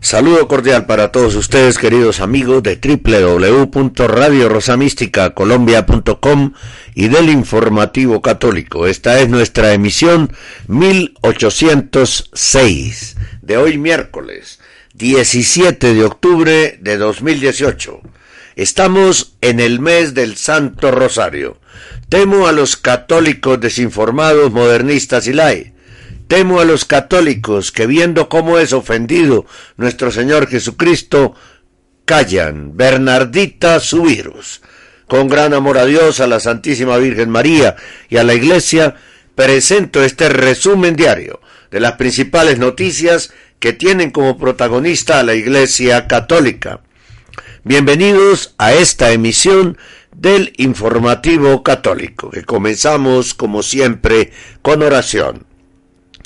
Saludo cordial para todos ustedes, queridos amigos de www.radiorosamísticacolombia.com y del Informativo Católico. Esta es nuestra emisión 1806 de hoy miércoles 17 de octubre de 2018. Estamos en el mes del Santo Rosario. Temo a los católicos desinformados, modernistas y lai Temo a los católicos que viendo cómo es ofendido nuestro Señor Jesucristo, callan. Bernardita su virus. Con gran amor a Dios, a la Santísima Virgen María y a la Iglesia, presento este resumen diario de las principales noticias que tienen como protagonista a la Iglesia Católica. Bienvenidos a esta emisión del Informativo Católico, que comenzamos como siempre con oración.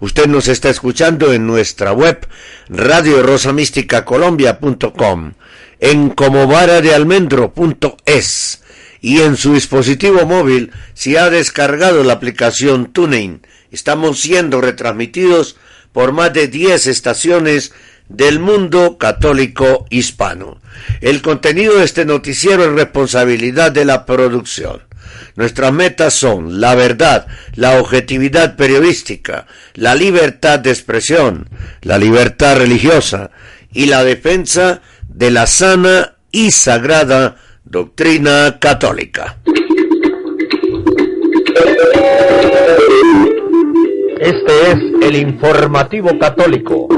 Usted nos está escuchando en nuestra web radio rosamisticacolombia.com, en comobaradealmendro.es y en su dispositivo móvil si ha descargado la aplicación TuneIn. Estamos siendo retransmitidos por más de 10 estaciones del mundo católico hispano. El contenido de este noticiero es responsabilidad de la producción. Nuestras metas son la verdad, la objetividad periodística, la libertad de expresión, la libertad religiosa y la defensa de la sana y sagrada doctrina católica. Este es el informativo católico.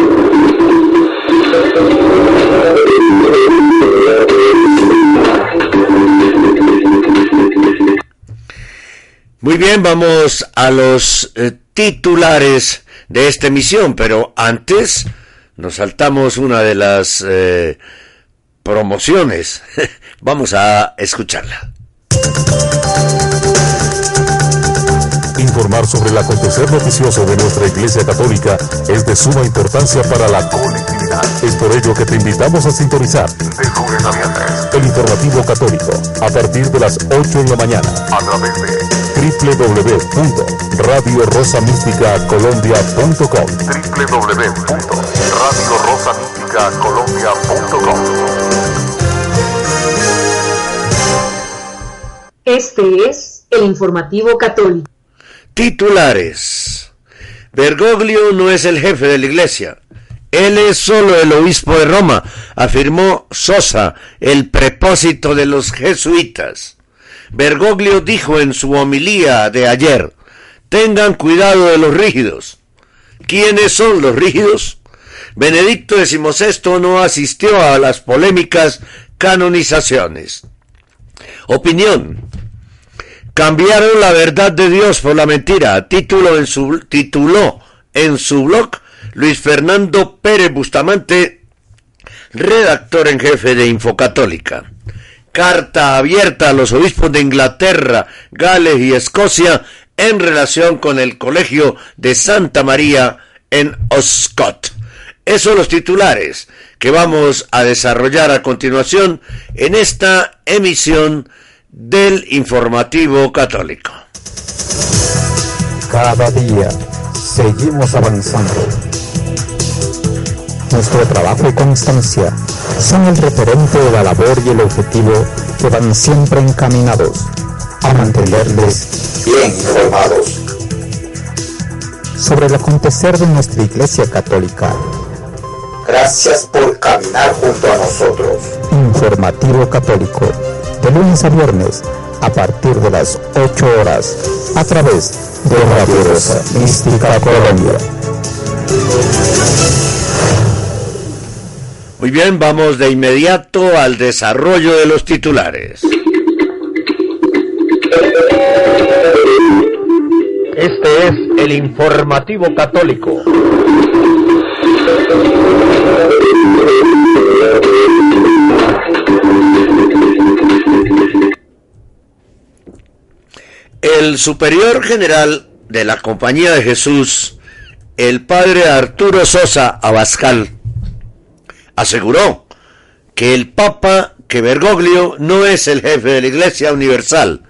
Muy bien, vamos a los eh, titulares de esta emisión, pero antes nos saltamos una de las eh, promociones. vamos a escucharla. Informar sobre el acontecer noticioso de nuestra Iglesia Católica es de suma importancia para la colectividad. Es por ello que te invitamos a sintonizar de lunes a viernes el informativo católico a partir de las 8 en la mañana a través de www.radiorosamísticacolombia.com www.radiorosamísticacolombia.com Este es el informativo católico. Titulares. Bergoglio no es el jefe de la iglesia. Él es solo el obispo de Roma, afirmó Sosa, el prepósito de los jesuitas. Bergoglio dijo en su homilía de ayer, tengan cuidado de los rígidos. ¿Quiénes son los rígidos? Benedicto XVI no asistió a las polémicas canonizaciones. Opinión. Cambiaron la verdad de Dios por la mentira. Título en su, tituló en su blog Luis Fernando Pérez Bustamante, redactor en jefe de Infocatólica carta abierta a los obispos de Inglaterra, Gales y Escocia en relación con el Colegio de Santa María en Oscott. Esos los titulares que vamos a desarrollar a continuación en esta emisión del informativo católico. Cada día seguimos avanzando. Nuestro trabajo y constancia son el referente de la labor y el objetivo que van siempre encaminados a mantenerles bien informados sobre el acontecer de nuestra Iglesia Católica. Gracias por caminar junto a nosotros. Informativo Católico, de lunes a viernes, a partir de las 8 horas, a través de Radio Rosa Mística Colombia. Muy bien, vamos de inmediato al desarrollo de los titulares. Este es el informativo católico. El superior general de la Compañía de Jesús, el padre Arturo Sosa Abascal, aseguró que el Papa, que Bergoglio no es el jefe de la Iglesia Universal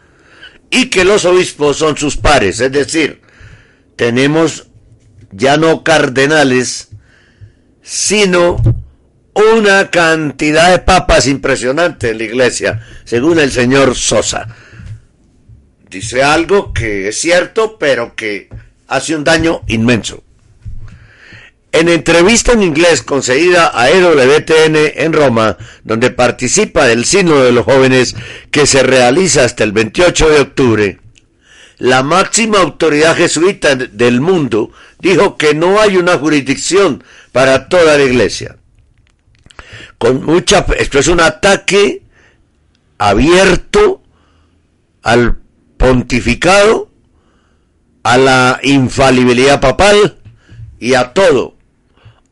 y que los obispos son sus pares, es decir, tenemos ya no cardenales, sino una cantidad de papas impresionante en la iglesia, según el señor Sosa. Dice algo que es cierto, pero que hace un daño inmenso. En entrevista en inglés concedida a EWTN en Roma, donde participa del Sínodo de los Jóvenes que se realiza hasta el 28 de octubre, la máxima autoridad jesuita del mundo dijo que no hay una jurisdicción para toda la iglesia. Con mucha, esto es un ataque abierto al pontificado, a la infalibilidad papal y a todo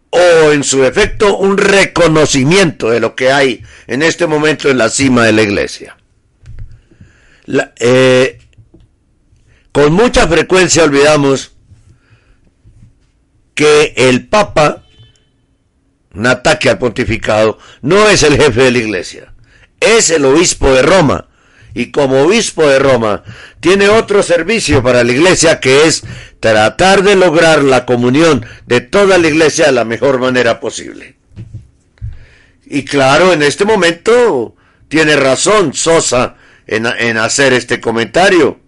o en su efecto un reconocimiento de lo que hay en este momento en la cima de la iglesia. Eh, con mucha frecuencia olvidamos que el Papa, un ataque al pontificado, no es el jefe de la iglesia, es el obispo de Roma. Y como obispo de Roma, tiene otro servicio para la iglesia que es tratar de lograr la comunión de toda la iglesia de la mejor manera posible. Y claro, en este momento tiene razón Sosa en, en hacer este comentario,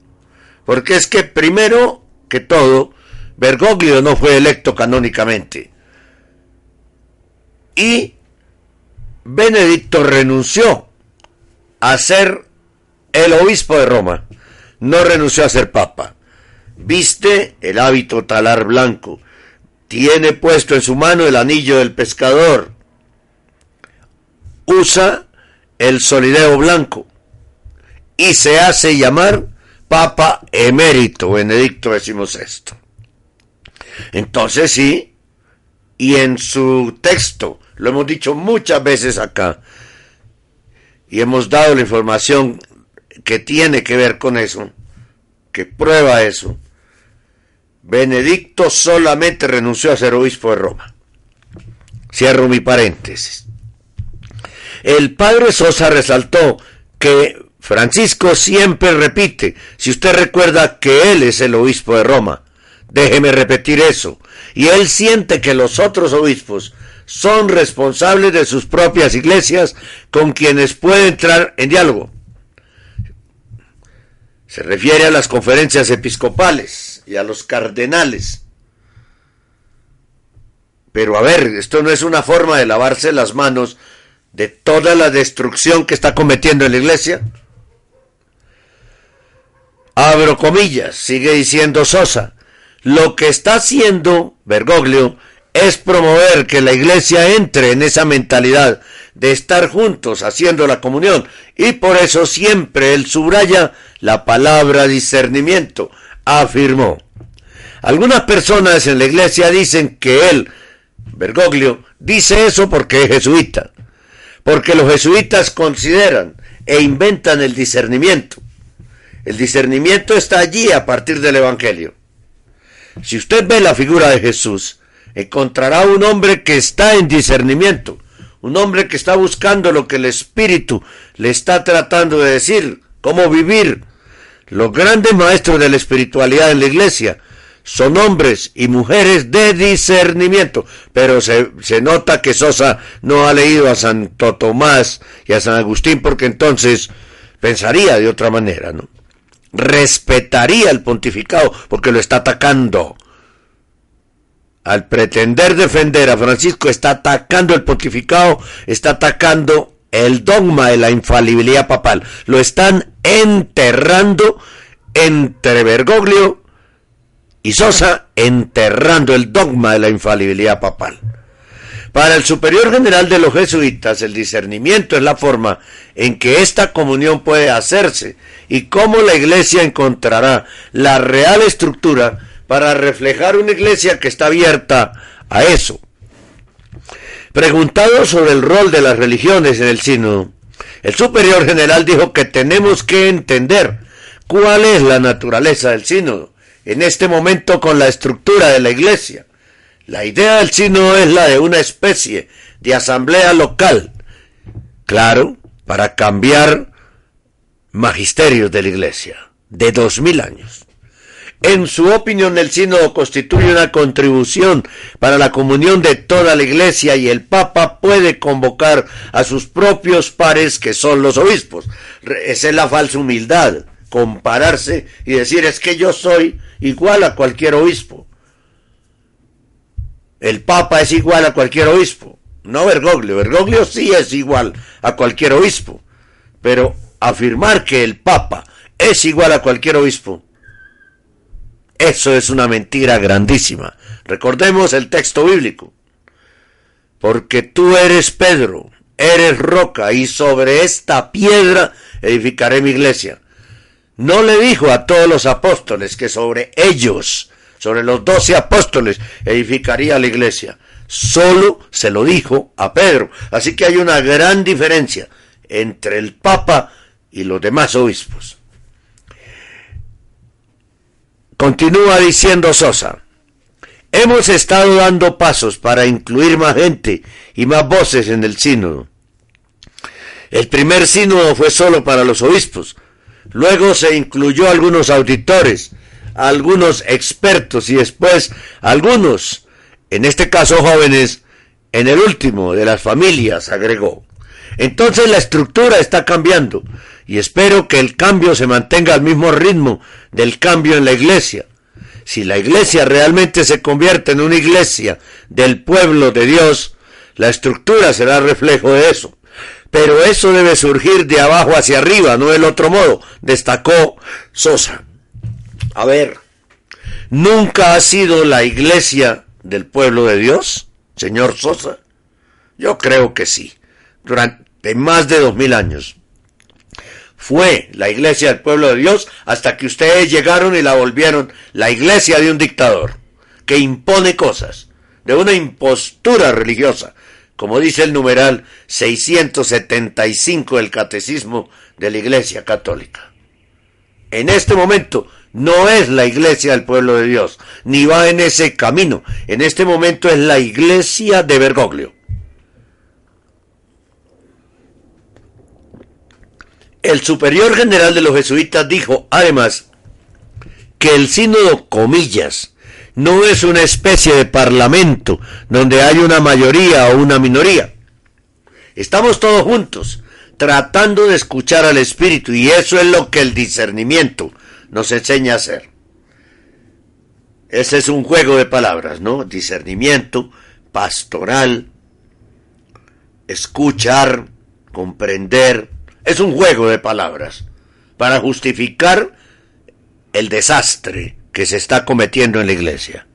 porque es que primero que todo, Bergoglio no fue electo canónicamente. Y Benedicto renunció a ser el obispo de Roma. No renunció a ser papa. Viste el hábito talar blanco. Tiene puesto en su mano el anillo del pescador. Usa el solideo blanco. Y se hace llamar Papa Emérito Benedicto XVI. Entonces sí, y en su texto, lo hemos dicho muchas veces acá, y hemos dado la información que tiene que ver con eso, que prueba eso. Benedicto solamente renunció a ser obispo de Roma. Cierro mi paréntesis. El padre Sosa resaltó que Francisco siempre repite, si usted recuerda que él es el obispo de Roma, déjeme repetir eso, y él siente que los otros obispos son responsables de sus propias iglesias con quienes puede entrar en diálogo. Se refiere a las conferencias episcopales y a los cardenales. Pero a ver, esto no es una forma de lavarse las manos de toda la destrucción que está cometiendo en la iglesia. Abro comillas, sigue diciendo Sosa. Lo que está haciendo Bergoglio es promover que la iglesia entre en esa mentalidad de estar juntos haciendo la comunión y por eso siempre él subraya la palabra discernimiento, afirmó. Algunas personas en la iglesia dicen que él, Bergoglio, dice eso porque es jesuita, porque los jesuitas consideran e inventan el discernimiento. El discernimiento está allí a partir del Evangelio. Si usted ve la figura de Jesús, encontrará un hombre que está en discernimiento, un hombre que está buscando lo que el Espíritu le está tratando de decir, cómo vivir. Los grandes maestros de la espiritualidad en la iglesia son hombres y mujeres de discernimiento, pero se, se, nota que Sosa no ha leído a Santo Tomás y a San Agustín porque entonces pensaría de otra manera, ¿no? Respetaría el pontificado porque lo está atacando. Al pretender defender a Francisco está atacando el pontificado, está atacando el dogma de la infalibilidad papal. Lo están enterrando entre Bergoglio y Sosa, enterrando el dogma de la infalibilidad papal. Para el superior general de los jesuitas, el discernimiento es la forma en que esta comunión puede hacerse y cómo la iglesia encontrará la real estructura para reflejar una iglesia que está abierta a eso. Preguntado sobre el rol de las religiones en el sínodo, el superior general dijo que tenemos que entender cuál es la naturaleza del sínodo en este momento con la estructura de la iglesia. La idea del sínodo es la de una especie de asamblea local, claro, para cambiar magisterios de la iglesia de dos mil años. En su opinión, el sínodo constituye una contribución para la comunión de toda la iglesia y el Papa puede convocar a sus propios pares que son los obispos. Esa es la falsa humildad, compararse y decir es que yo soy igual a cualquier obispo. El Papa es igual a cualquier obispo, no Bergoglio. Bergoglio sí es igual a cualquier obispo, pero afirmar que el Papa es igual a cualquier obispo eso es una mentira grandísima. Recordemos el texto bíblico. Porque tú eres Pedro, eres roca, y sobre esta piedra edificaré mi iglesia. No le dijo a todos los apóstoles que sobre ellos, sobre los doce apóstoles, edificaría la iglesia. Solo se lo dijo a Pedro. Así que hay una gran diferencia entre el Papa y los demás obispos. Continúa diciendo Sosa. Hemos estado dando pasos para incluir más gente y más voces en el sínodo. El primer sínodo fue solo para los obispos. Luego se incluyó algunos auditores, algunos expertos y después algunos, en este caso jóvenes, en el último de las familias, agregó. Entonces la estructura está cambiando y espero que el cambio se mantenga al mismo ritmo del cambio en la iglesia. Si la iglesia realmente se convierte en una iglesia del pueblo de Dios, la estructura será reflejo de eso. Pero eso debe surgir de abajo hacia arriba, no del otro modo, destacó Sosa. A ver, ¿nunca ha sido la iglesia del pueblo de Dios, señor Sosa? Yo creo que sí, durante más de dos mil años fue la iglesia del pueblo de Dios hasta que ustedes llegaron y la volvieron la iglesia de un dictador que impone cosas, de una impostura religiosa, como dice el numeral 675 del catecismo de la iglesia católica. En este momento no es la iglesia del pueblo de Dios, ni va en ese camino. En este momento es la iglesia de Bergoglio. El superior general de los jesuitas dijo, además, que el sínodo, comillas, no es una especie de parlamento donde hay una mayoría o una minoría. Estamos todos juntos, tratando de escuchar al Espíritu, y eso es lo que el discernimiento nos enseña a hacer. Ese es un juego de palabras, ¿no? Discernimiento, pastoral, escuchar, comprender, es un juego de palabras para justificar el desastre que se está cometiendo en la iglesia.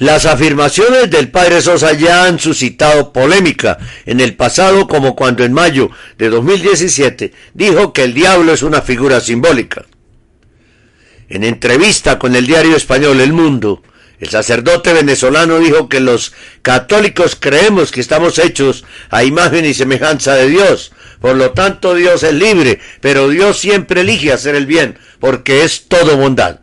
Las afirmaciones del padre Sosa ya han suscitado polémica en el pasado como cuando en mayo de 2017 dijo que el diablo es una figura simbólica. En entrevista con el diario español El Mundo, el sacerdote venezolano dijo que los católicos creemos que estamos hechos a imagen y semejanza de Dios. Por lo tanto, Dios es libre, pero Dios siempre elige hacer el bien, porque es todo bondad.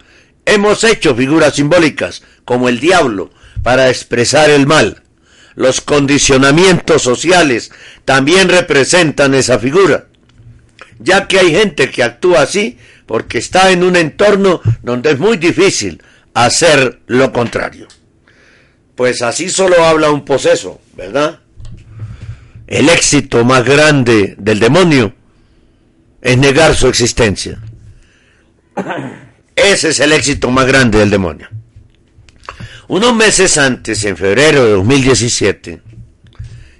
Hemos hecho figuras simbólicas, como el diablo, para expresar el mal. los condicionamientos sociales también representan esa figura, ya que hay gente que actúa así porque está en un entorno donde es muy difícil hacer lo contrario. Pues así solo habla un poseso, ¿verdad? El éxito más grande del demonio es negar su existencia. Ese es el éxito más grande del demonio. Unos meses antes, en febrero de 2017,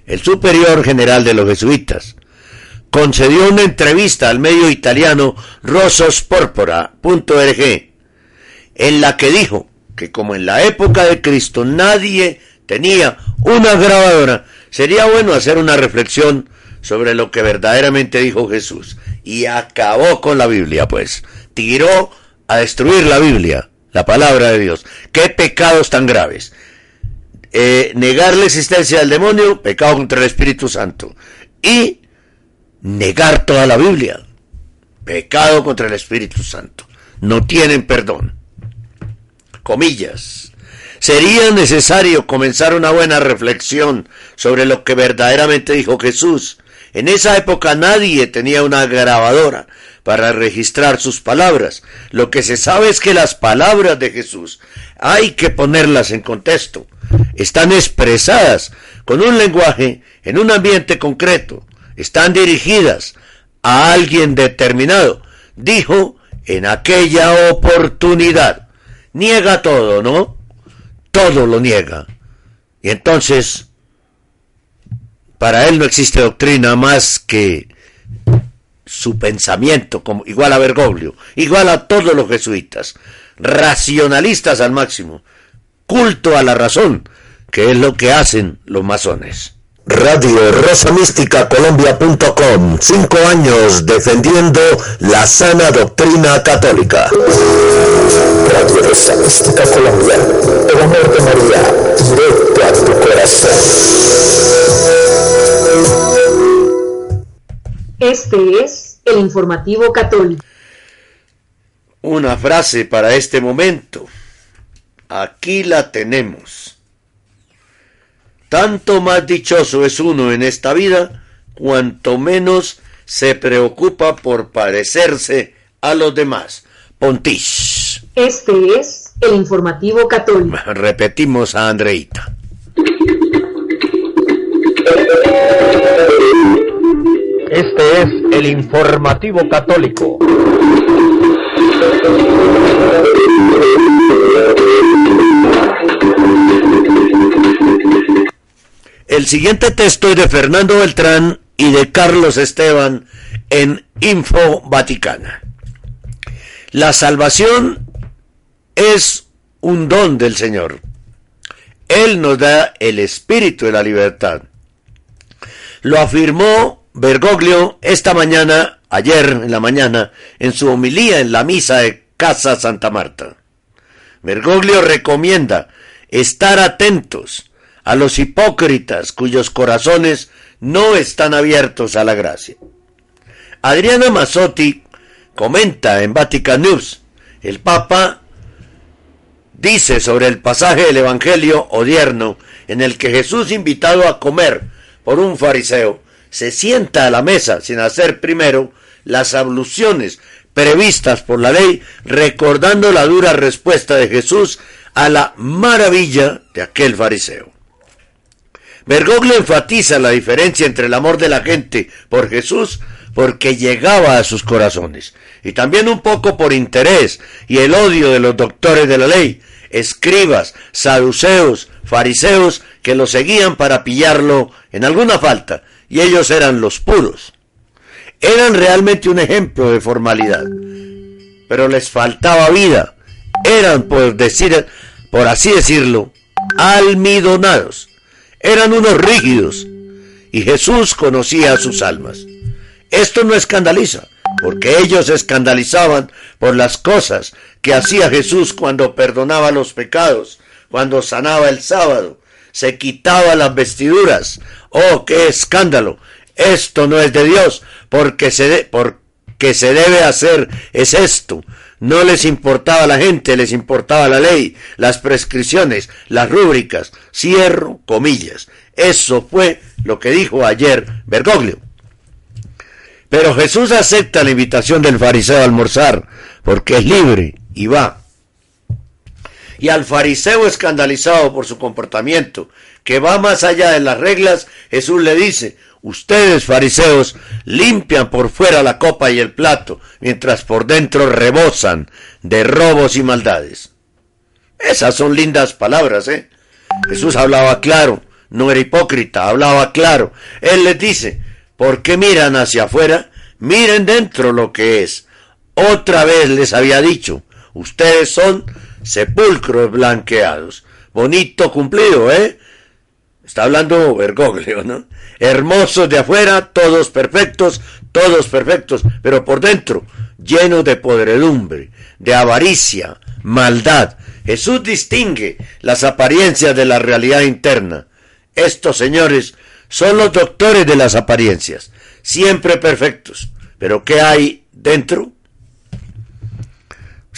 el superior general de los jesuitas concedió una entrevista al medio italiano rososporpora.org en la que dijo que como en la época de Cristo nadie tenía una grabadora, sería bueno hacer una reflexión sobre lo que verdaderamente dijo Jesús. Y acabó con la Biblia, pues. Tiró a destruir la Biblia, la palabra de Dios. ¿Qué pecados tan graves? Eh, negar la existencia del demonio, pecado contra el Espíritu Santo. Y negar toda la Biblia, pecado contra el Espíritu Santo. No tienen perdón comillas. Sería necesario comenzar una buena reflexión sobre lo que verdaderamente dijo Jesús. En esa época nadie tenía una grabadora para registrar sus palabras. Lo que se sabe es que las palabras de Jesús hay que ponerlas en contexto. Están expresadas con un lenguaje en un ambiente concreto. Están dirigidas a alguien determinado. Dijo en aquella oportunidad niega todo, ¿no? Todo lo niega. Y entonces, para él no existe doctrina más que su pensamiento, como, igual a Bergoglio, igual a todos los jesuitas, racionalistas al máximo, culto a la razón, que es lo que hacen los masones. Radio Rosa Mística Colombia.com. Cinco años defendiendo la sana doctrina católica. Radio Rosa Mística Colombia. El de María, directo a tu corazón. Este es el informativo católico. Una frase para este momento. Aquí la tenemos. Tanto más dichoso es uno en esta vida, cuanto menos se preocupa por parecerse a los demás. Pontis. Este es el informativo católico. Repetimos a Andreita. Este es el informativo católico. El siguiente texto es de Fernando Beltrán y de Carlos Esteban en Info Vaticana. La salvación es un don del Señor. Él nos da el espíritu de la libertad. Lo afirmó Bergoglio esta mañana, ayer en la mañana, en su homilía en la misa de Casa Santa Marta. Bergoglio recomienda estar atentos a los hipócritas cuyos corazones no están abiertos a la gracia. Adriana Mazzotti comenta en Vatican News, el Papa dice sobre el pasaje del Evangelio odierno en el que Jesús invitado a comer por un fariseo se sienta a la mesa sin hacer primero las abluciones previstas por la ley, recordando la dura respuesta de Jesús a la maravilla de aquel fariseo. Bergoglio enfatiza la diferencia entre el amor de la gente por Jesús porque llegaba a sus corazones, y también un poco por interés y el odio de los doctores de la ley, escribas, saduceos, fariseos que lo seguían para pillarlo en alguna falta, y ellos eran los puros. Eran realmente un ejemplo de formalidad, pero les faltaba vida. Eran, por decir, por así decirlo, almidonados eran unos rígidos y Jesús conocía sus almas. Esto no escandaliza, porque ellos se escandalizaban por las cosas que hacía Jesús cuando perdonaba los pecados, cuando sanaba el sábado, se quitaba las vestiduras. ¡Oh, qué escándalo! Esto no es de Dios, porque se, porque se debe hacer es esto. No les importaba la gente, les importaba la ley, las prescripciones, las rúbricas. Cierro comillas. Eso fue lo que dijo ayer Bergoglio. Pero Jesús acepta la invitación del fariseo a almorzar, porque es libre y va. Y al fariseo escandalizado por su comportamiento, que va más allá de las reglas, Jesús le dice, ustedes fariseos limpian por fuera la copa y el plato, mientras por dentro rebosan de robos y maldades. Esas son lindas palabras, ¿eh? Jesús hablaba claro, no era hipócrita, hablaba claro. Él les dice, ¿por qué miran hacia afuera? Miren dentro lo que es. Otra vez les había dicho, ustedes son sepulcros blanqueados. Bonito cumplido, ¿eh? Está hablando Bergoglio, ¿no? Hermosos de afuera, todos perfectos, todos perfectos, pero por dentro, llenos de podredumbre, de avaricia, maldad. Jesús distingue las apariencias de la realidad interna. Estos señores son los doctores de las apariencias, siempre perfectos. Pero ¿qué hay dentro?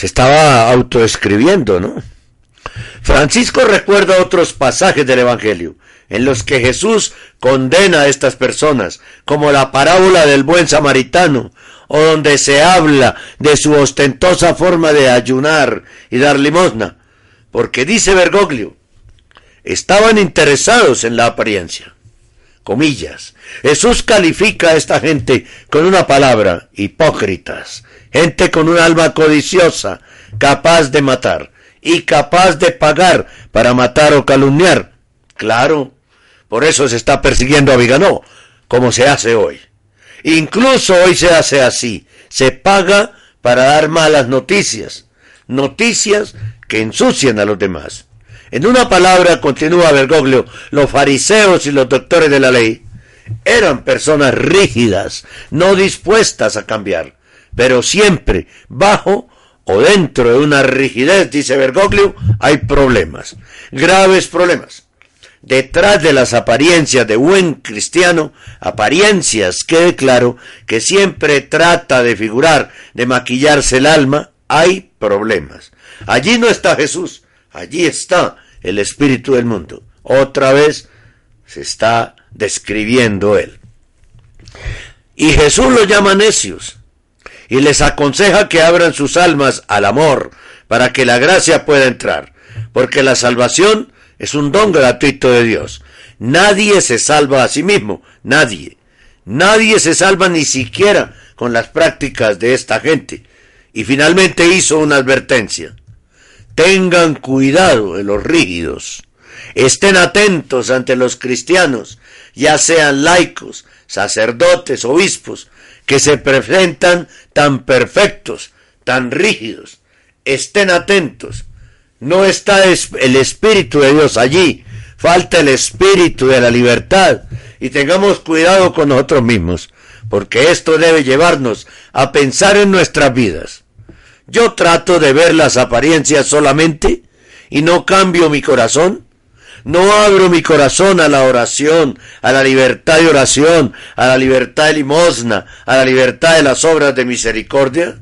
Se estaba autoescribiendo, ¿no? Francisco recuerda otros pasajes del Evangelio en los que Jesús condena a estas personas, como la parábola del buen samaritano, o donde se habla de su ostentosa forma de ayunar y dar limosna, porque dice Bergoglio, estaban interesados en la apariencia. Comillas. Jesús califica a esta gente con una palabra, hipócritas, gente con un alma codiciosa, capaz de matar y capaz de pagar para matar o calumniar. Claro, por eso se está persiguiendo a Viganó, como se hace hoy. Incluso hoy se hace así, se paga para dar malas noticias, noticias que ensucian a los demás. En una palabra, continúa Bergoglio, los fariseos y los doctores de la ley eran personas rígidas, no dispuestas a cambiar, pero siempre bajo o dentro de una rigidez, dice Bergoglio, hay problemas, graves problemas. Detrás de las apariencias de buen cristiano, apariencias, quede claro, que siempre trata de figurar, de maquillarse el alma, hay problemas. Allí no está Jesús, allí está el espíritu del mundo. Otra vez se está describiendo él. Y Jesús los llama necios y les aconseja que abran sus almas al amor para que la gracia pueda entrar, porque la salvación es un don gratuito de Dios. Nadie se salva a sí mismo, nadie. Nadie se salva ni siquiera con las prácticas de esta gente. Y finalmente hizo una advertencia. Tengan cuidado de los rígidos. Estén atentos ante los cristianos, ya sean laicos, sacerdotes, obispos, que se presentan tan perfectos, tan rígidos. Estén atentos. No está el Espíritu de Dios allí. Falta el Espíritu de la libertad. Y tengamos cuidado con nosotros mismos, porque esto debe llevarnos a pensar en nuestras vidas. Yo trato de ver las apariencias solamente y no cambio mi corazón. No abro mi corazón a la oración, a la libertad de oración, a la libertad de limosna, a la libertad de las obras de misericordia.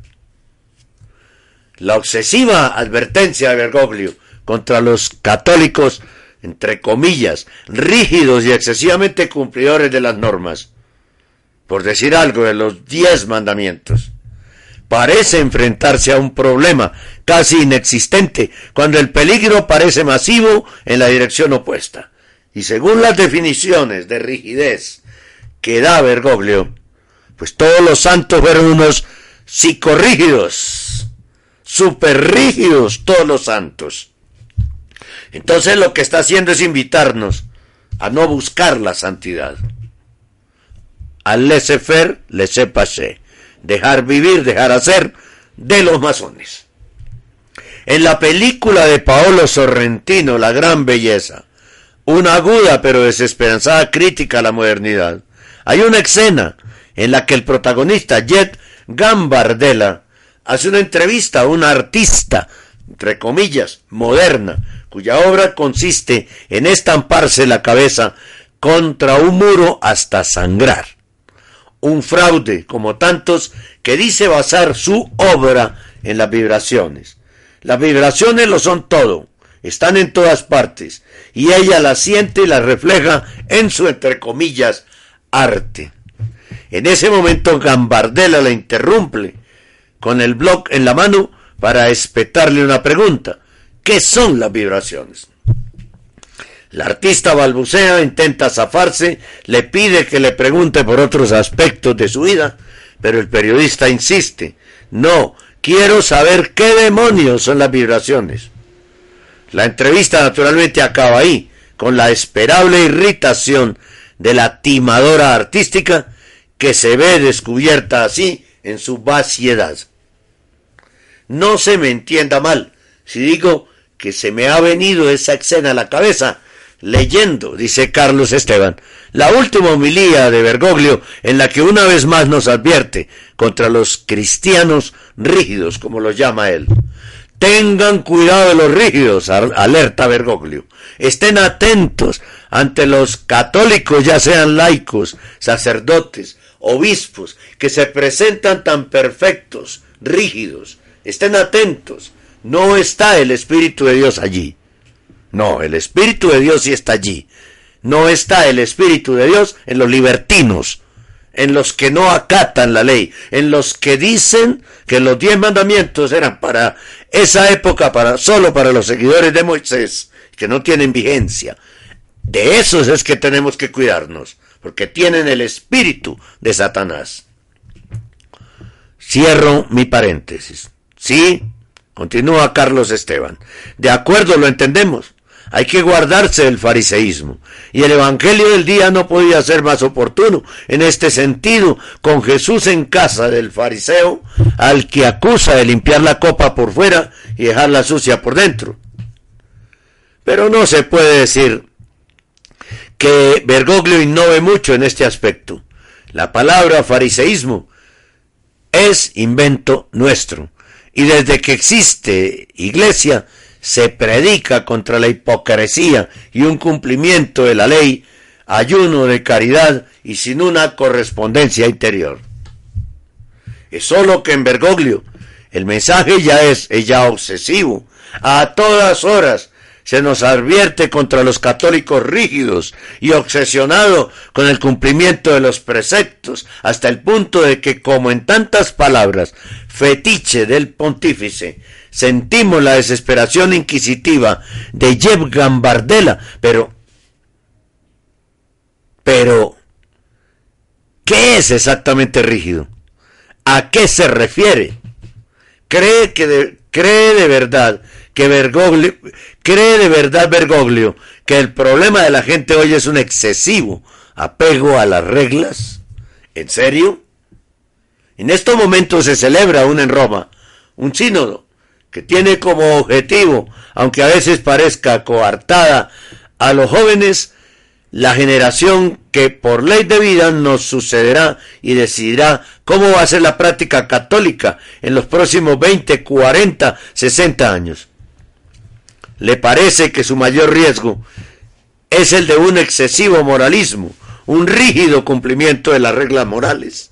La obsesiva advertencia de Bergoglio contra los católicos, entre comillas, rígidos y excesivamente cumplidores de las normas, por decir algo de los diez mandamientos, parece enfrentarse a un problema casi inexistente cuando el peligro parece masivo en la dirección opuesta. Y según las definiciones de rigidez que da Bergoglio, pues todos los santos fueron unos psicorrígidos, rígidos todos los santos. Entonces lo que está haciendo es invitarnos a no buscar la santidad. Al laissez-faire, laissez-passer dejar vivir, dejar hacer de los masones. En la película de Paolo Sorrentino, La Gran Belleza, una aguda pero desesperanzada crítica a la modernidad, hay una escena en la que el protagonista, Jet Gambardella, hace una entrevista a una artista, entre comillas, moderna, cuya obra consiste en estamparse la cabeza contra un muro hasta sangrar un fraude como tantos que dice basar su obra en las vibraciones. Las vibraciones lo son todo, están en todas partes y ella las siente y las refleja en su, entre comillas, arte. En ese momento Gambardella la interrumpe con el blog en la mano para espetarle una pregunta. ¿Qué son las vibraciones? La artista balbucea, intenta zafarse, le pide que le pregunte por otros aspectos de su vida, pero el periodista insiste. No, quiero saber qué demonios son las vibraciones. La entrevista naturalmente acaba ahí, con la esperable irritación de la timadora artística que se ve descubierta así en su vaciedad. No se me entienda mal si digo que se me ha venido esa escena a la cabeza leyendo, dice Carlos Esteban, la última homilía de Bergoglio en la que una vez más nos advierte contra los cristianos rígidos, como los llama él. Tengan cuidado de los rígidos, alerta Bergoglio. Estén atentos ante los católicos, ya sean laicos, sacerdotes, obispos, que se presentan tan perfectos, rígidos. Estén atentos. No está el Espíritu de Dios allí. No, el Espíritu de Dios sí está allí. No está el Espíritu de Dios en los libertinos, en los que no acatan la ley, en los que dicen que los diez mandamientos eran para esa época, para, solo para los seguidores de Moisés, que no tienen vigencia. De esos es que tenemos que cuidarnos, porque tienen el espíritu de Satanás. Cierro mi paréntesis. Sí, continúa Carlos Esteban. De acuerdo, lo entendemos. Hay que guardarse del fariseísmo. Y el Evangelio del día no podía ser más oportuno. En este sentido, con Jesús en casa del fariseo, al que acusa de limpiar la copa por fuera y dejarla sucia por dentro. Pero no se puede decir que Bergoglio innove mucho en este aspecto. La palabra fariseísmo es invento nuestro. Y desde que existe iglesia, se predica contra la hipocresía y un cumplimiento de la ley, ayuno de caridad y sin una correspondencia interior. Es solo que en Bergoglio el mensaje ya es ya obsesivo. A todas horas se nos advierte contra los católicos rígidos y obsesionados con el cumplimiento de los preceptos, hasta el punto de que, como en tantas palabras, fetiche del pontífice, sentimos la desesperación inquisitiva de Jeb Gambardella, pero, pero, ¿qué es exactamente rígido? ¿A qué se refiere? ¿Cree, que de, cree de verdad que Bergoglio, cree de verdad Bergoglio que el problema de la gente hoy es un excesivo apego a las reglas? ¿En serio? En estos momentos se celebra aún en Roma un sínodo tiene como objetivo, aunque a veces parezca coartada, a los jóvenes, la generación que por ley de vida nos sucederá y decidirá cómo va a ser la práctica católica en los próximos 20, 40, 60 años. Le parece que su mayor riesgo es el de un excesivo moralismo, un rígido cumplimiento de las reglas morales.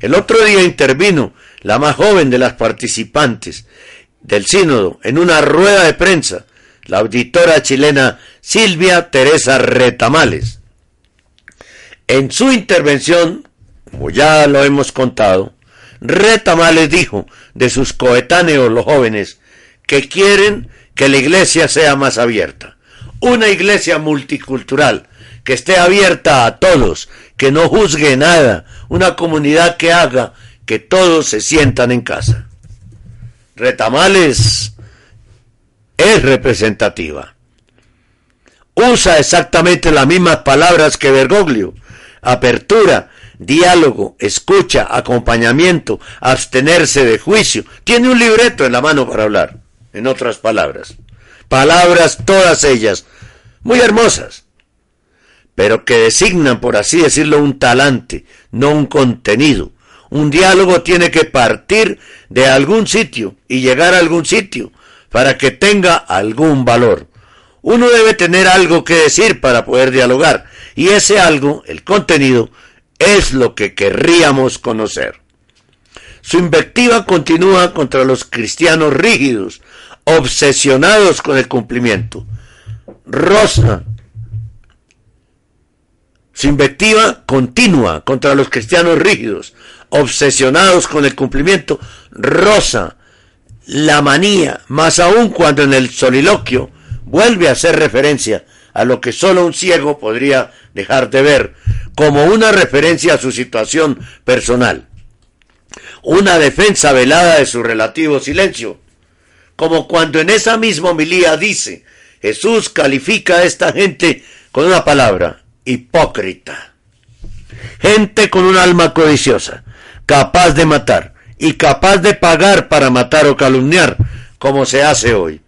El otro día intervino la más joven de las participantes del sínodo, en una rueda de prensa, la auditora chilena Silvia Teresa Retamales. En su intervención, como ya lo hemos contado, Retamales dijo de sus coetáneos los jóvenes que quieren que la iglesia sea más abierta. Una iglesia multicultural, que esté abierta a todos, que no juzgue nada, una comunidad que haga que todos se sientan en casa. Retamales es representativa. Usa exactamente las mismas palabras que Bergoglio. Apertura, diálogo, escucha, acompañamiento, abstenerse de juicio. Tiene un libreto en la mano para hablar, en otras palabras. Palabras todas ellas, muy hermosas, pero que designan, por así decirlo, un talante, no un contenido. Un diálogo tiene que partir de algún sitio y llegar a algún sitio para que tenga algún valor. Uno debe tener algo que decir para poder dialogar y ese algo, el contenido, es lo que querríamos conocer. Su invectiva continúa contra los cristianos rígidos, obsesionados con el cumplimiento. Rosa, su invectiva continua contra los cristianos rígidos, obsesionados con el cumplimiento, rosa la manía, más aún cuando en el soliloquio vuelve a hacer referencia a lo que solo un ciego podría dejar de ver, como una referencia a su situación personal, una defensa velada de su relativo silencio, como cuando en esa misma homilía dice, Jesús califica a esta gente con una palabra, hipócrita. Gente con un alma codiciosa, capaz de matar y capaz de pagar para matar o calumniar, como se hace hoy.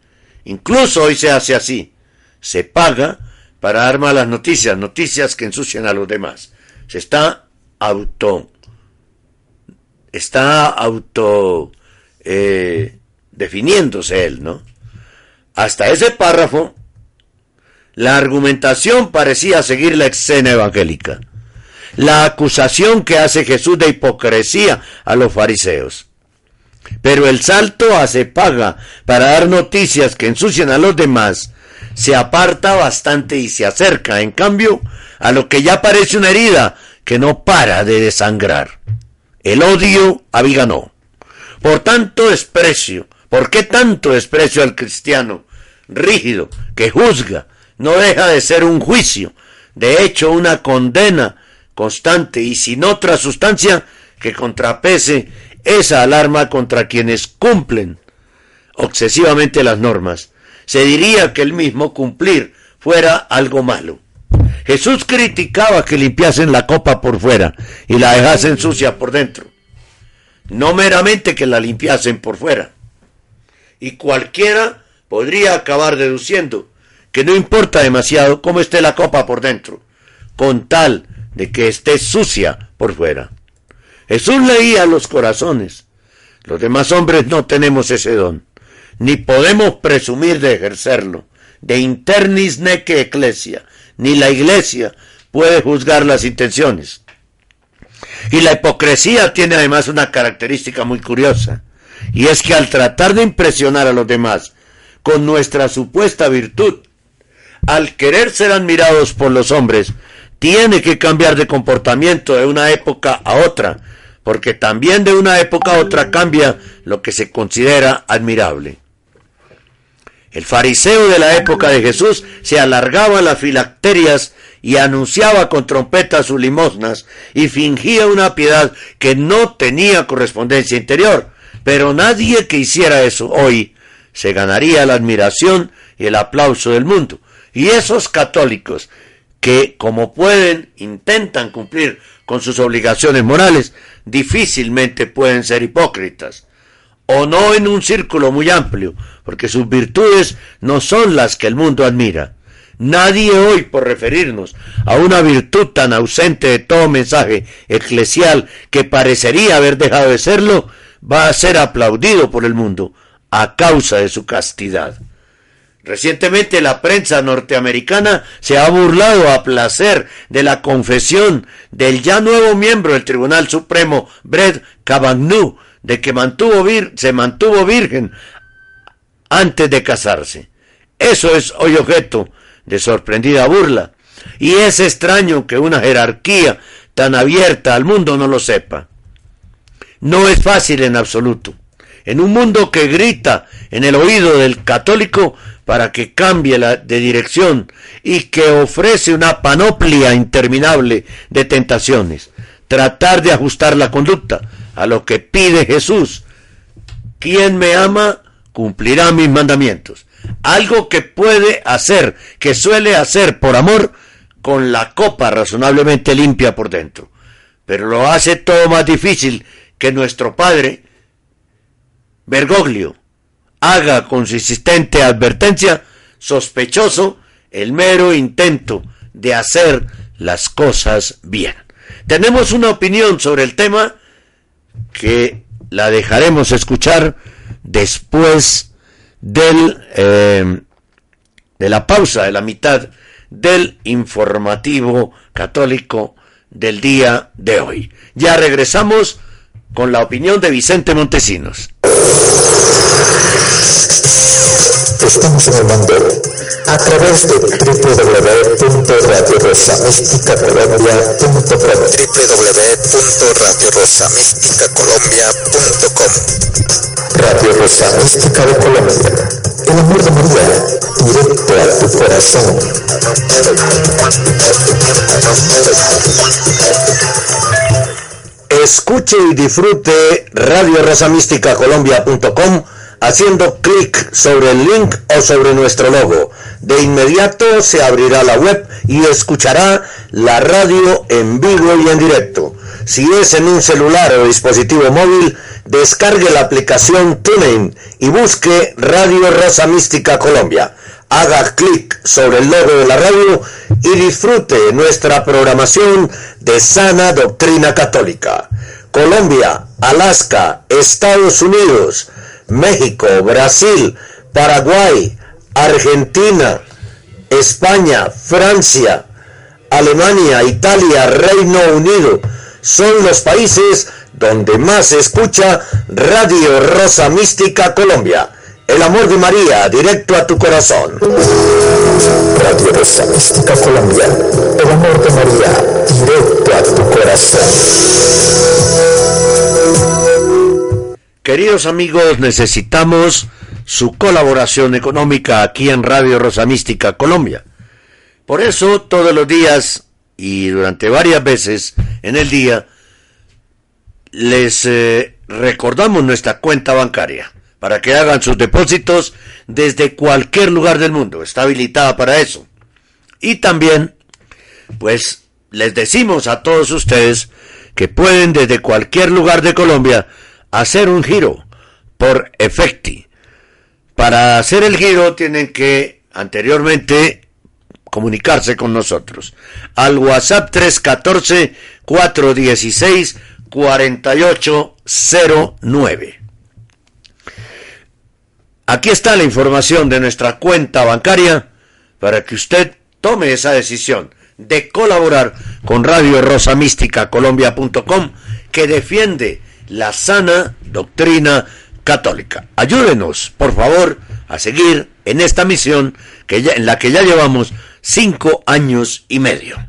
Incluso hoy se hace así. Se paga para dar malas noticias, noticias que ensucian a los demás. Se está auto, está auto eh, definiéndose él, ¿no? Hasta ese párrafo, la argumentación parecía seguir la escena evangélica. La acusación que hace Jesús de hipocresía a los fariseos. Pero el salto hace paga para dar noticias que ensucian a los demás se aparta bastante y se acerca, en cambio, a lo que ya parece una herida que no para de desangrar. El odio aviganó. Por tanto desprecio, ¿por qué tanto desprecio al cristiano rígido que juzga? No deja de ser un juicio, de hecho una condena constante y sin otra sustancia que contrapese esa alarma contra quienes cumplen obsesivamente las normas. Se diría que el mismo cumplir fuera algo malo. Jesús criticaba que limpiasen la copa por fuera y la dejasen sucia por dentro. No meramente que la limpiasen por fuera. Y cualquiera podría acabar deduciendo que no importa demasiado cómo esté la copa por dentro, con tal de que esté sucia por fuera. Jesús leía los corazones. Los demás hombres no tenemos ese don, ni podemos presumir de ejercerlo. De internis neque ecclesia, ni la iglesia puede juzgar las intenciones. Y la hipocresía tiene además una característica muy curiosa, y es que al tratar de impresionar a los demás con nuestra supuesta virtud, al querer ser admirados por los hombres, tiene que cambiar de comportamiento de una época a otra, porque también de una época a otra cambia lo que se considera admirable. El fariseo de la época de Jesús se alargaba las filacterias y anunciaba con trompetas sus limosnas y fingía una piedad que no tenía correspondencia interior. Pero nadie que hiciera eso hoy se ganaría la admiración y el aplauso del mundo. Y esos católicos que, como pueden, intentan cumplir con sus obligaciones morales, difícilmente pueden ser hipócritas. O no en un círculo muy amplio, porque sus virtudes no son las que el mundo admira. Nadie hoy, por referirnos a una virtud tan ausente de todo mensaje eclesial que parecería haber dejado de serlo, va a ser aplaudido por el mundo a causa de su castidad. Recientemente la prensa norteamericana se ha burlado a placer de la confesión del ya nuevo miembro del Tribunal Supremo, Brett Kavanaugh, de que mantuvo vir se mantuvo virgen antes de casarse. Eso es hoy objeto de sorprendida burla. Y es extraño que una jerarquía tan abierta al mundo no lo sepa. No es fácil en absoluto. En un mundo que grita en el oído del católico para que cambie la, de dirección y que ofrece una panoplia interminable de tentaciones. Tratar de ajustar la conducta a lo que pide Jesús. Quien me ama cumplirá mis mandamientos. Algo que puede hacer, que suele hacer por amor, con la copa razonablemente limpia por dentro. Pero lo hace todo más difícil que nuestro Padre Bergoglio haga con su insistente advertencia sospechoso el mero intento de hacer las cosas bien. Tenemos una opinión sobre el tema que la dejaremos escuchar después del, eh, de la pausa de la mitad del informativo católico del día de hoy. Ya regresamos con la opinión de Vicente Montesinos. Estamos en el mundo. A través de www.radiorosamísticacolombia.com www.radiorosamísticacolombia.com Radio Rosa Mística de Colombia. El amor de María directo a tu corazón Escuche y disfrute Radio Colombia.com haciendo clic sobre el link o sobre nuestro logo. De inmediato se abrirá la web y escuchará la radio en vivo y en directo. Si es en un celular o dispositivo móvil, descargue la aplicación TuneIn y busque Radio Rosa Mística Colombia. Haga clic sobre el logo de la radio y disfrute nuestra programación de sana doctrina católica. Colombia, Alaska, Estados Unidos, México, Brasil, Paraguay, Argentina, España, Francia, Alemania, Italia, Reino Unido, son los países donde más se escucha Radio Rosa Mística Colombia. El amor de María, directo a tu corazón. Radio Rosa Mística Colombia. El amor de María, directo a tu corazón. Queridos amigos, necesitamos su colaboración económica aquí en Radio Rosa Mística Colombia. Por eso, todos los días y durante varias veces en el día, les eh, recordamos nuestra cuenta bancaria para que hagan sus depósitos desde cualquier lugar del mundo. Está habilitada para eso. Y también, pues, les decimos a todos ustedes que pueden desde cualquier lugar de Colombia hacer un giro por Efecti. Para hacer el giro tienen que anteriormente comunicarse con nosotros al WhatsApp 314 416 4809. Aquí está la información de nuestra cuenta bancaria para que usted tome esa decisión de colaborar con Radio Rosa Mística Colombia.com que defiende la sana doctrina católica. Ayúdenos, por favor, a seguir en esta misión que en la que ya llevamos cinco años y medio.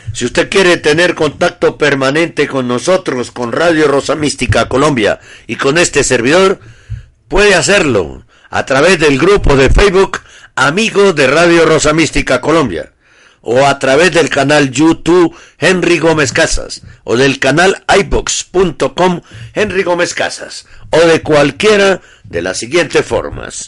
Si usted quiere tener contacto permanente con nosotros, con Radio Rosa Mística Colombia y con este servidor, puede hacerlo a través del grupo de Facebook Amigos de Radio Rosa Mística Colombia o a través del canal YouTube Henry Gómez Casas o del canal iBox.com Henry Gómez Casas o de cualquiera de las siguientes formas.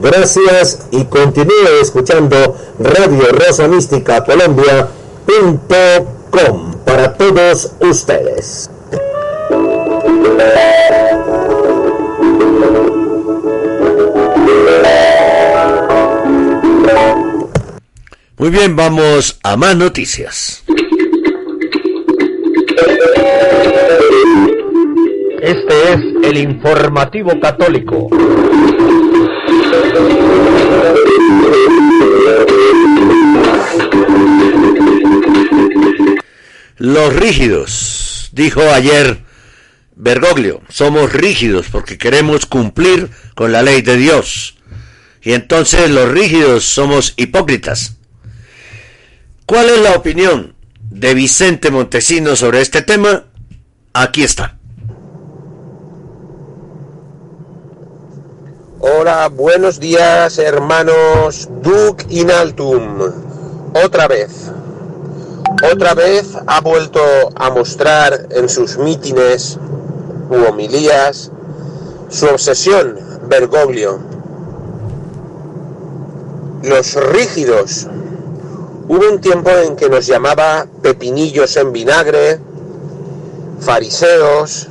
Gracias y continúe escuchando Radio Rosa Mística Colombia.com para todos ustedes. Muy bien, vamos a más noticias. Este es el informativo católico. Los rígidos, dijo ayer Bergoglio, somos rígidos porque queremos cumplir con la ley de Dios. Y entonces los rígidos somos hipócritas. ¿Cuál es la opinión de Vicente Montesino sobre este tema? Aquí está. Hola, buenos días hermanos Duc Inaltum. Otra vez. Otra vez ha vuelto a mostrar en sus mítines u homilías su obsesión, Bergoglio. Los rígidos. Hubo un tiempo en que nos llamaba pepinillos en vinagre, fariseos,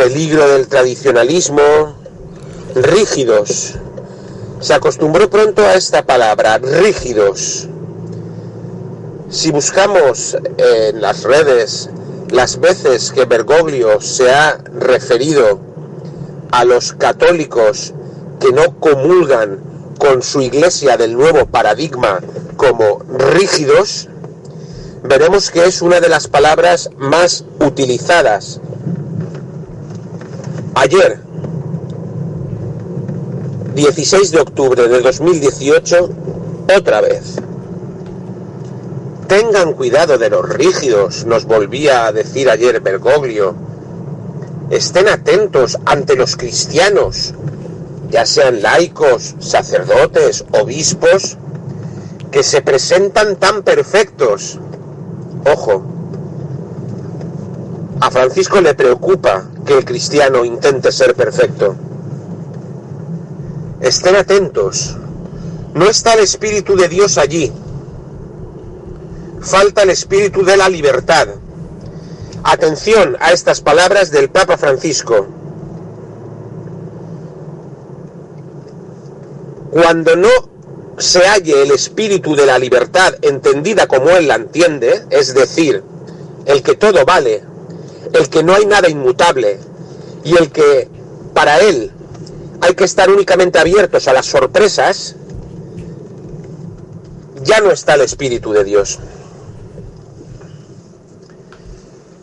peligro del tradicionalismo, rígidos. Se acostumbró pronto a esta palabra, rígidos. Si buscamos en las redes las veces que Bergoglio se ha referido a los católicos que no comulgan con su iglesia del nuevo paradigma como rígidos, veremos que es una de las palabras más utilizadas Ayer, 16 de octubre de 2018, otra vez. Tengan cuidado de los rígidos, nos volvía a decir ayer Bergoglio. Estén atentos ante los cristianos, ya sean laicos, sacerdotes, obispos, que se presentan tan perfectos. Ojo, a Francisco le preocupa que el cristiano intente ser perfecto. Estén atentos. No está el Espíritu de Dios allí. Falta el Espíritu de la libertad. Atención a estas palabras del Papa Francisco. Cuando no se halle el espíritu de la libertad entendida como él la entiende, es decir, el que todo vale, el que no hay nada inmutable y el que para él hay que estar únicamente abiertos a las sorpresas, ya no está el Espíritu de Dios.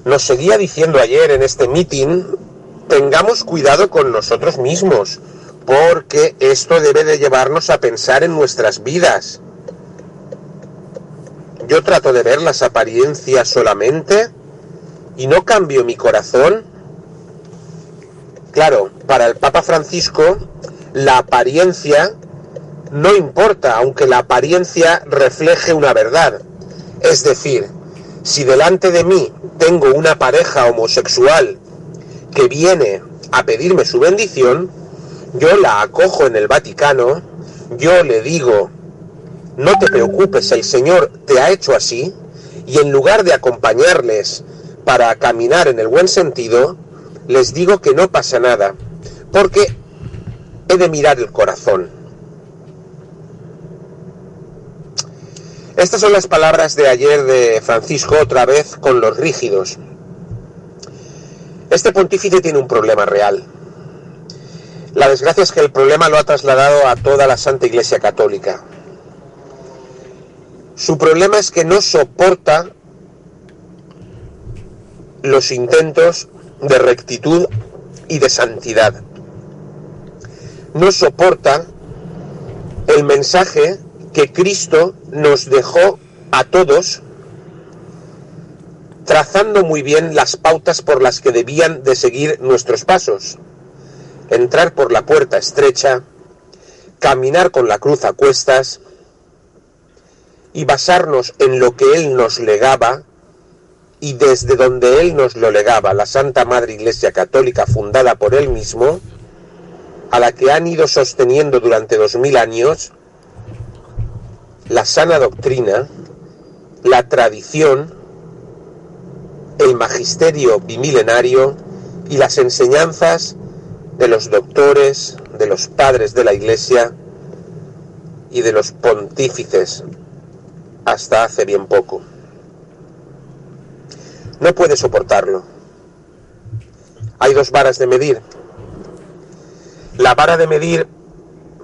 Nos seguía diciendo ayer en este meeting, tengamos cuidado con nosotros mismos, porque esto debe de llevarnos a pensar en nuestras vidas. Yo trato de ver las apariencias solamente y no cambio mi corazón, claro, para el Papa Francisco la apariencia no importa, aunque la apariencia refleje una verdad. Es decir, si delante de mí tengo una pareja homosexual que viene a pedirme su bendición, yo la acojo en el Vaticano, yo le digo, no te preocupes, el Señor te ha hecho así, y en lugar de acompañarles para caminar en el buen sentido, les digo que no pasa nada, porque he de mirar el corazón. Estas son las palabras de ayer de Francisco otra vez con los rígidos. Este pontífice tiene un problema real. La desgracia es que el problema lo ha trasladado a toda la Santa Iglesia Católica. Su problema es que no soporta los intentos de rectitud y de santidad. No soporta el mensaje que Cristo nos dejó a todos, trazando muy bien las pautas por las que debían de seguir nuestros pasos. Entrar por la puerta estrecha, caminar con la cruz a cuestas y basarnos en lo que Él nos legaba y desde donde él nos lo legaba, la Santa Madre Iglesia Católica fundada por él mismo, a la que han ido sosteniendo durante dos mil años la sana doctrina, la tradición, el magisterio bimilenario y las enseñanzas de los doctores, de los padres de la Iglesia y de los pontífices hasta hace bien poco. No puede soportarlo. Hay dos varas de medir. La vara de medir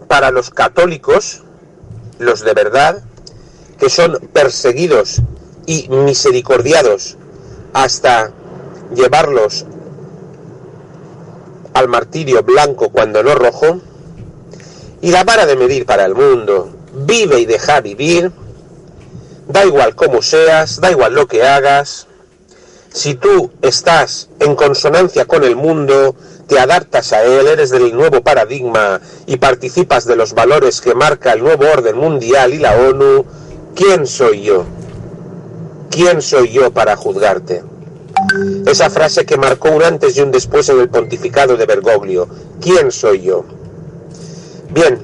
para los católicos, los de verdad, que son perseguidos y misericordiados hasta llevarlos al martirio blanco cuando no rojo, y la vara de medir para el mundo, vive y deja vivir, da igual cómo seas, da igual lo que hagas, si tú estás en consonancia con el mundo, te adaptas a él, eres del nuevo paradigma y participas de los valores que marca el nuevo orden mundial y la ONU, ¿quién soy yo? ¿Quién soy yo para juzgarte? Esa frase que marcó un antes y un después en el pontificado de Bergoglio. ¿Quién soy yo? Bien,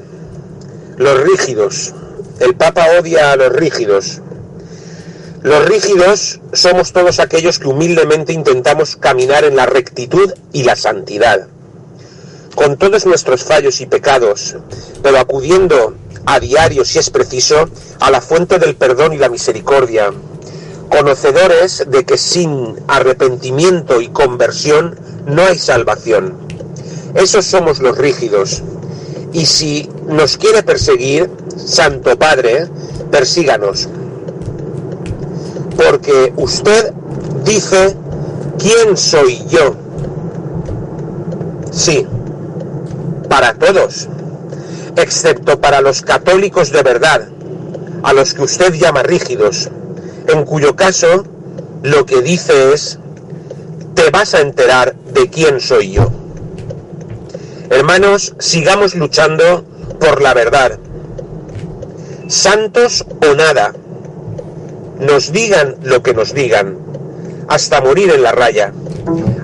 los rígidos. El Papa odia a los rígidos. Los rígidos somos todos aquellos que humildemente intentamos caminar en la rectitud y la santidad. Con todos nuestros fallos y pecados, pero acudiendo a diario, si es preciso, a la fuente del perdón y la misericordia, conocedores de que sin arrepentimiento y conversión no hay salvación. Esos somos los rígidos. Y si nos quiere perseguir, Santo Padre, persíganos. Porque usted dice, ¿quién soy yo? Sí, para todos, excepto para los católicos de verdad, a los que usted llama rígidos en cuyo caso lo que dice es, te vas a enterar de quién soy yo. Hermanos, sigamos luchando por la verdad. Santos o nada, nos digan lo que nos digan, hasta morir en la raya,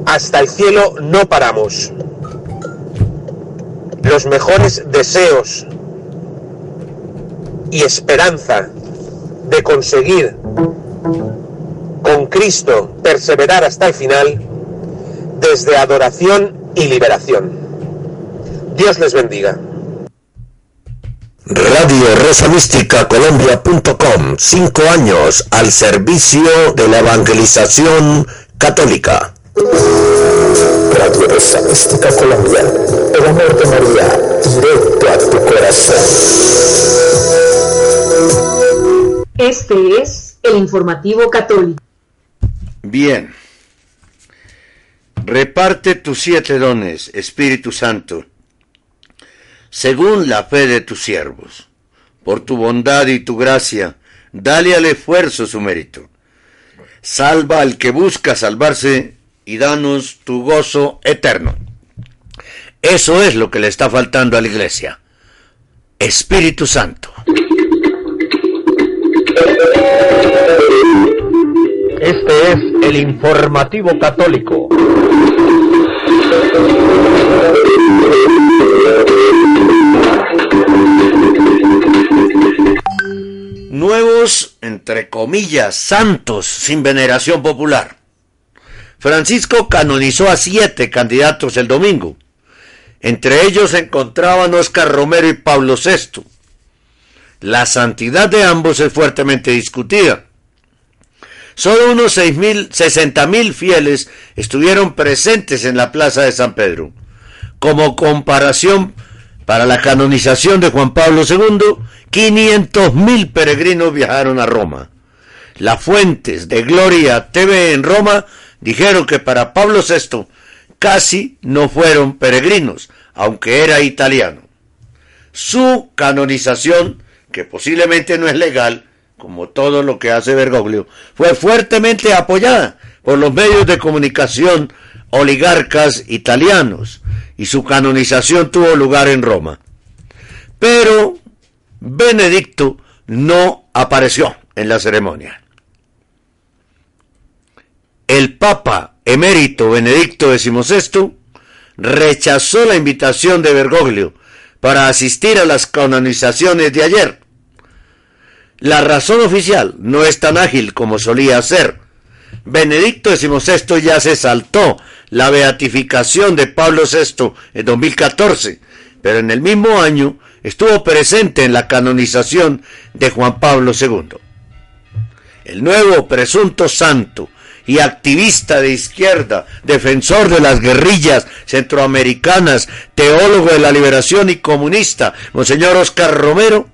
hasta el cielo no paramos. Los mejores deseos y esperanza de conseguir con Cristo perseverar hasta el final desde adoración y liberación. Dios les bendiga. Radio Rosa Mística Colombia.com, cinco años al servicio de la evangelización católica. Radio Rosa Mística Colombia, el amor de María, directo a tu corazón. Este es el informativo católico. Bien. Reparte tus siete dones, Espíritu Santo, según la fe de tus siervos. Por tu bondad y tu gracia, dale al esfuerzo su mérito. Salva al que busca salvarse y danos tu gozo eterno. Eso es lo que le está faltando a la iglesia. Espíritu Santo. Este es el informativo católico. Nuevos, entre comillas, santos sin veneración popular. Francisco canonizó a siete candidatos el domingo. Entre ellos se encontraban Oscar Romero y Pablo VI. La santidad de ambos es fuertemente discutida. Solo unos 60.000 fieles estuvieron presentes en la plaza de San Pedro. Como comparación, para la canonización de Juan Pablo II, 500.000 peregrinos viajaron a Roma. Las fuentes de Gloria TV en Roma dijeron que para Pablo VI casi no fueron peregrinos, aunque era italiano. Su canonización, que posiblemente no es legal, como todo lo que hace Bergoglio, fue fuertemente apoyada por los medios de comunicación oligarcas italianos y su canonización tuvo lugar en Roma. Pero Benedicto no apareció en la ceremonia. El Papa emérito Benedicto XVI rechazó la invitación de Bergoglio para asistir a las canonizaciones de ayer la razón oficial no es tan ágil como solía ser. Benedicto XVI ya se saltó la beatificación de Pablo VI en 2014, pero en el mismo año estuvo presente en la canonización de Juan Pablo II. El nuevo presunto santo y activista de izquierda, defensor de las guerrillas centroamericanas, teólogo de la liberación y comunista, Monseñor Oscar Romero,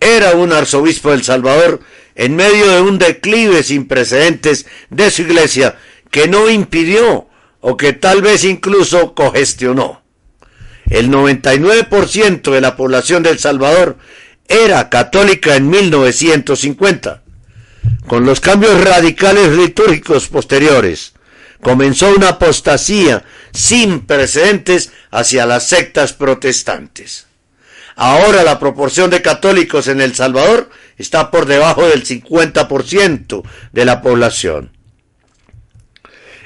era un arzobispo del Salvador en medio de un declive sin precedentes de su iglesia que no impidió o que tal vez incluso cogestionó. El 99% de la población del Salvador era católica en 1950. Con los cambios radicales litúrgicos posteriores, comenzó una apostasía sin precedentes hacia las sectas protestantes. Ahora la proporción de católicos en El Salvador está por debajo del 50% de la población.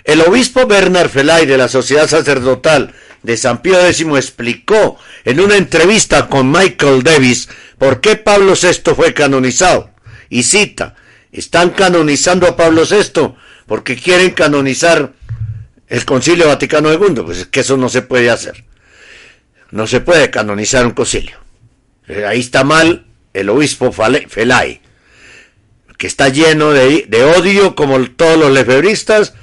El obispo Bernard Felay de la Sociedad Sacerdotal de San Pío X explicó en una entrevista con Michael Davis por qué Pablo VI fue canonizado. Y cita, están canonizando a Pablo VI porque quieren canonizar el Concilio Vaticano II. Pues es que eso no se puede hacer. No se puede canonizar un concilio. Eh, ahí está mal el obispo Felay, que está lleno de, odio, como todos los lefebristas,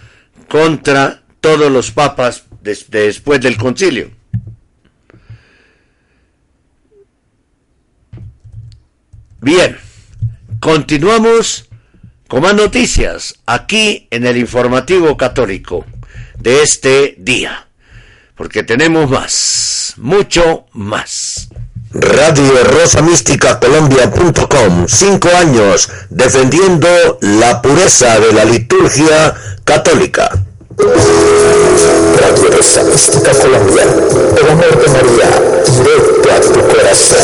contra todos los papas después del concilio. Bien, continuamos con más noticias aquí en el informativo católico de este día, porque tenemos más, mucho más. Radio Rosa Mística Colombia.com, cinco años defendiendo la pureza de la liturgia católica. Radio Rosa Mística Colombia, el amor de María, directo a tu corazón.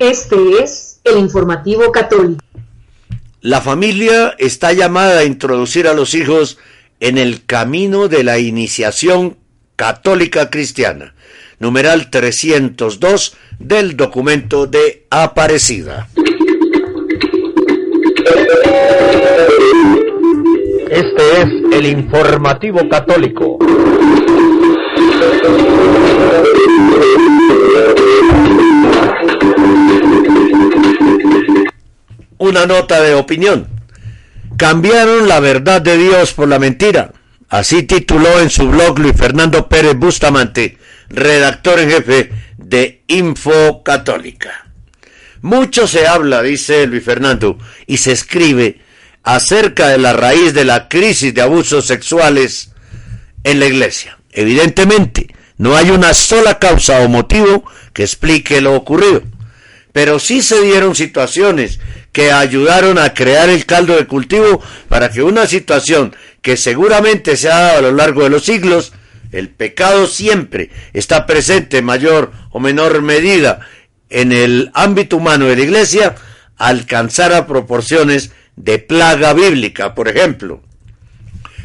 Este es el informativo católico. La familia está llamada a introducir a los hijos en el camino de la iniciación católica cristiana, numeral 302 del documento de Aparecida. Este es el informativo católico. Una nota de opinión. Cambiaron la verdad de Dios por la mentira. Así tituló en su blog Luis Fernando Pérez Bustamante, redactor en jefe de Info Católica. Mucho se habla, dice Luis Fernando, y se escribe acerca de la raíz de la crisis de abusos sexuales en la iglesia. Evidentemente, no hay una sola causa o motivo que explique lo ocurrido, pero sí se dieron situaciones que ayudaron a crear el caldo de cultivo para que una situación que seguramente se ha dado a lo largo de los siglos, el pecado siempre está presente en mayor o menor medida en el ámbito humano de la iglesia, alcanzara proporciones de plaga bíblica, por ejemplo.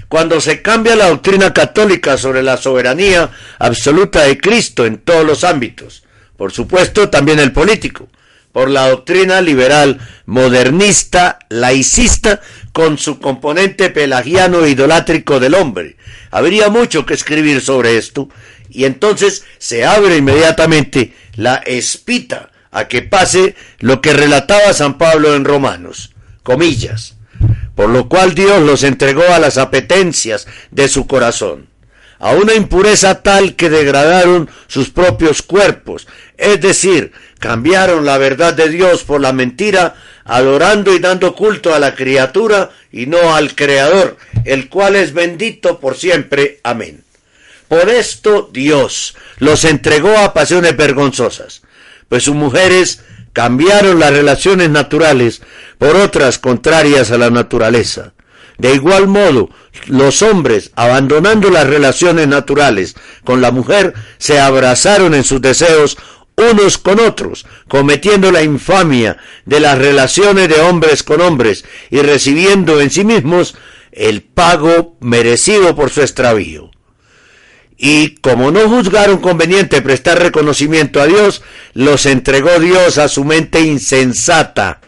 Cuando se cambia la doctrina católica sobre la soberanía absoluta de Cristo en todos los ámbitos, por supuesto también el político, por la doctrina liberal, modernista, laicista, con su componente pelagiano e idolátrico del hombre. Habría mucho que escribir sobre esto, y entonces se abre inmediatamente la espita a que pase lo que relataba San Pablo en Romanos, comillas, por lo cual Dios los entregó a las apetencias de su corazón a una impureza tal que degradaron sus propios cuerpos, es decir, cambiaron la verdad de Dios por la mentira, adorando y dando culto a la criatura y no al Creador, el cual es bendito por siempre. Amén. Por esto Dios los entregó a pasiones vergonzosas, pues sus mujeres cambiaron las relaciones naturales por otras contrarias a la naturaleza de igual modo, los hombres, abandonando las relaciones naturales con la mujer, se abrazaron en sus deseos unos con otros, cometiendo la infamia de las relaciones de hombres con hombres y recibiendo en sí mismos el pago merecido por su extravío. Y como no juzgaron conveniente prestar reconocimiento a Dios, los entregó Dios a su mente insensata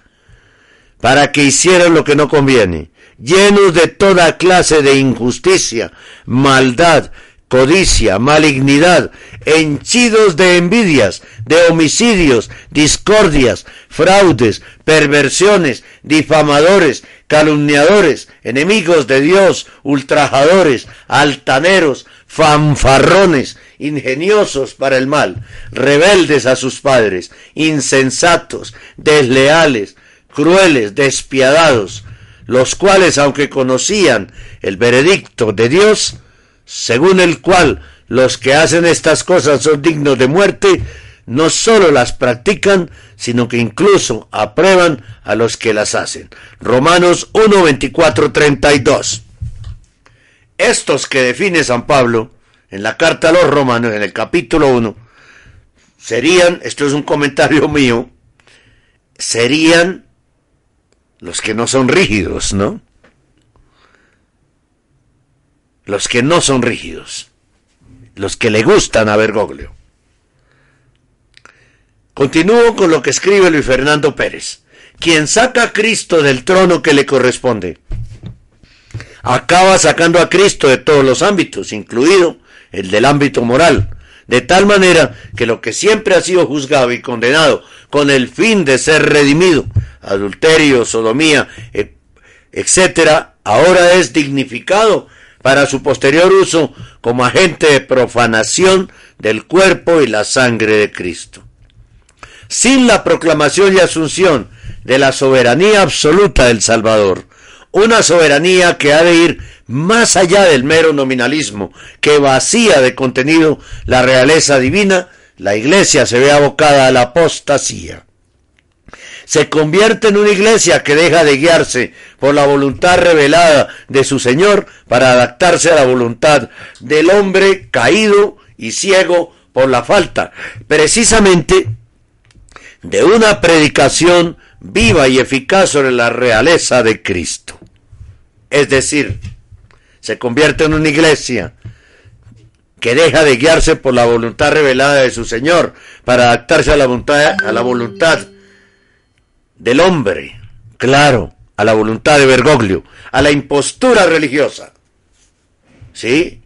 para que hicieran lo que no conviene llenos de toda clase de injusticia, maldad, codicia, malignidad, henchidos de envidias, de homicidios, discordias, fraudes, perversiones, difamadores, calumniadores, enemigos de Dios, ultrajadores, altaneros, fanfarrones, ingeniosos para el mal, rebeldes a sus padres, insensatos, desleales, crueles, despiadados, los cuales, aunque conocían el veredicto de Dios, según el cual los que hacen estas cosas son dignos de muerte, no sólo las practican, sino que incluso aprueban a los que las hacen. Romanos 1, 24, 32. Estos que define San Pablo en la carta a los romanos, en el capítulo 1, serían, esto es un comentario mío, serían los que no son rígidos, ¿no? Los que no son rígidos, los que le gustan a Bergoglio. Continúo con lo que escribe Luis Fernando Pérez. Quien saca a Cristo del trono que le corresponde, acaba sacando a Cristo de todos los ámbitos, incluido el del ámbito moral, de tal manera que lo que siempre ha sido juzgado y condenado con el fin de ser redimido, adulterio, sodomía, e, etcétera, ahora es dignificado para su posterior uso como agente de profanación del cuerpo y la sangre de Cristo. Sin la proclamación y asunción de la soberanía absoluta del Salvador, una soberanía que ha de ir más allá del mero nominalismo, que vacía de contenido la realeza divina, la iglesia se ve abocada a la apostasía. Se convierte en una iglesia que deja de guiarse por la voluntad revelada de su Señor para adaptarse a la voluntad del hombre caído y ciego por la falta, precisamente de una predicación viva y eficaz sobre la realeza de Cristo. Es decir, se convierte en una iglesia que deja de guiarse por la voluntad revelada de su Señor para adaptarse a la voluntad, a la voluntad del hombre, claro, a la voluntad de Bergoglio, a la impostura religiosa. ¿Sí?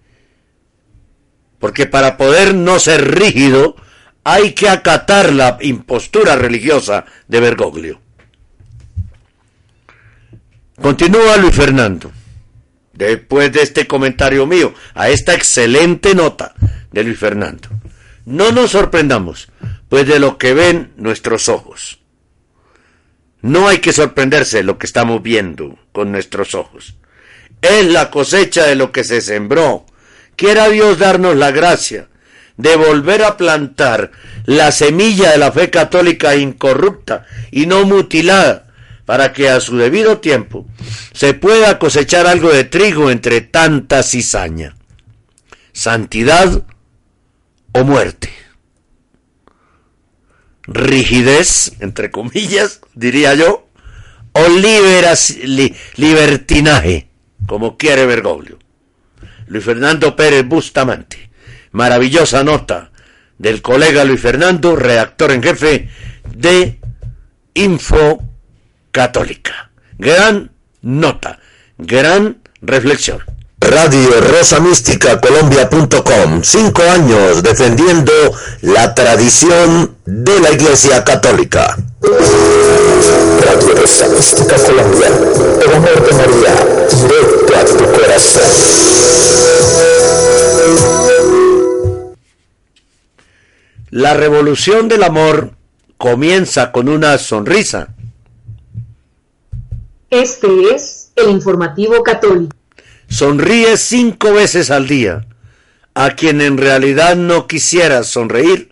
Porque para poder no ser rígido hay que acatar la impostura religiosa de Bergoglio. Continúa Luis Fernando después de este comentario mío, a esta excelente nota de Luis Fernando. No nos sorprendamos, pues de lo que ven nuestros ojos. No hay que sorprenderse de lo que estamos viendo con nuestros ojos. Es la cosecha de lo que se sembró. Quiera Dios darnos la gracia de volver a plantar la semilla de la fe católica incorrupta y no mutilada para que a su debido tiempo se pueda cosechar algo de trigo entre tanta cizaña. Santidad o muerte. Rigidez, entre comillas, diría yo, o libertinaje, como quiere Bergoglio. Luis Fernando Pérez Bustamante. Maravillosa nota del colega Luis Fernando, redactor en jefe de Info católica. Gran nota, gran reflexión. Radio Rosa Mística Colombia.com. Cinco años defendiendo la tradición de la Iglesia Católica. Radio Rosa Mística Colombia. El amor de María, directo a tu corazón. La revolución del amor comienza con una sonrisa este es el informativo católico. Sonríe cinco veces al día. A quien en realidad no quisiera sonreír,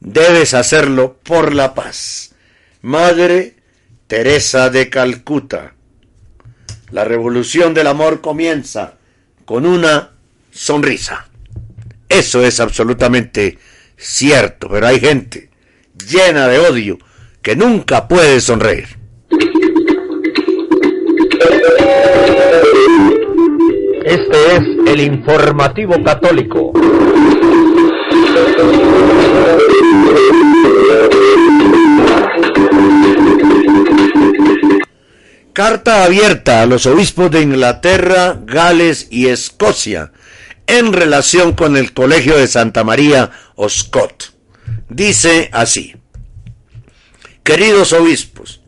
debes hacerlo por la paz. Madre Teresa de Calcuta. La revolución del amor comienza con una sonrisa. Eso es absolutamente cierto, pero hay gente llena de odio que nunca puede sonreír. Este es el informativo católico. Carta abierta a los obispos de Inglaterra, Gales y Escocia, en relación con el Colegio de Santa María Oscott. Dice así, queridos obispos,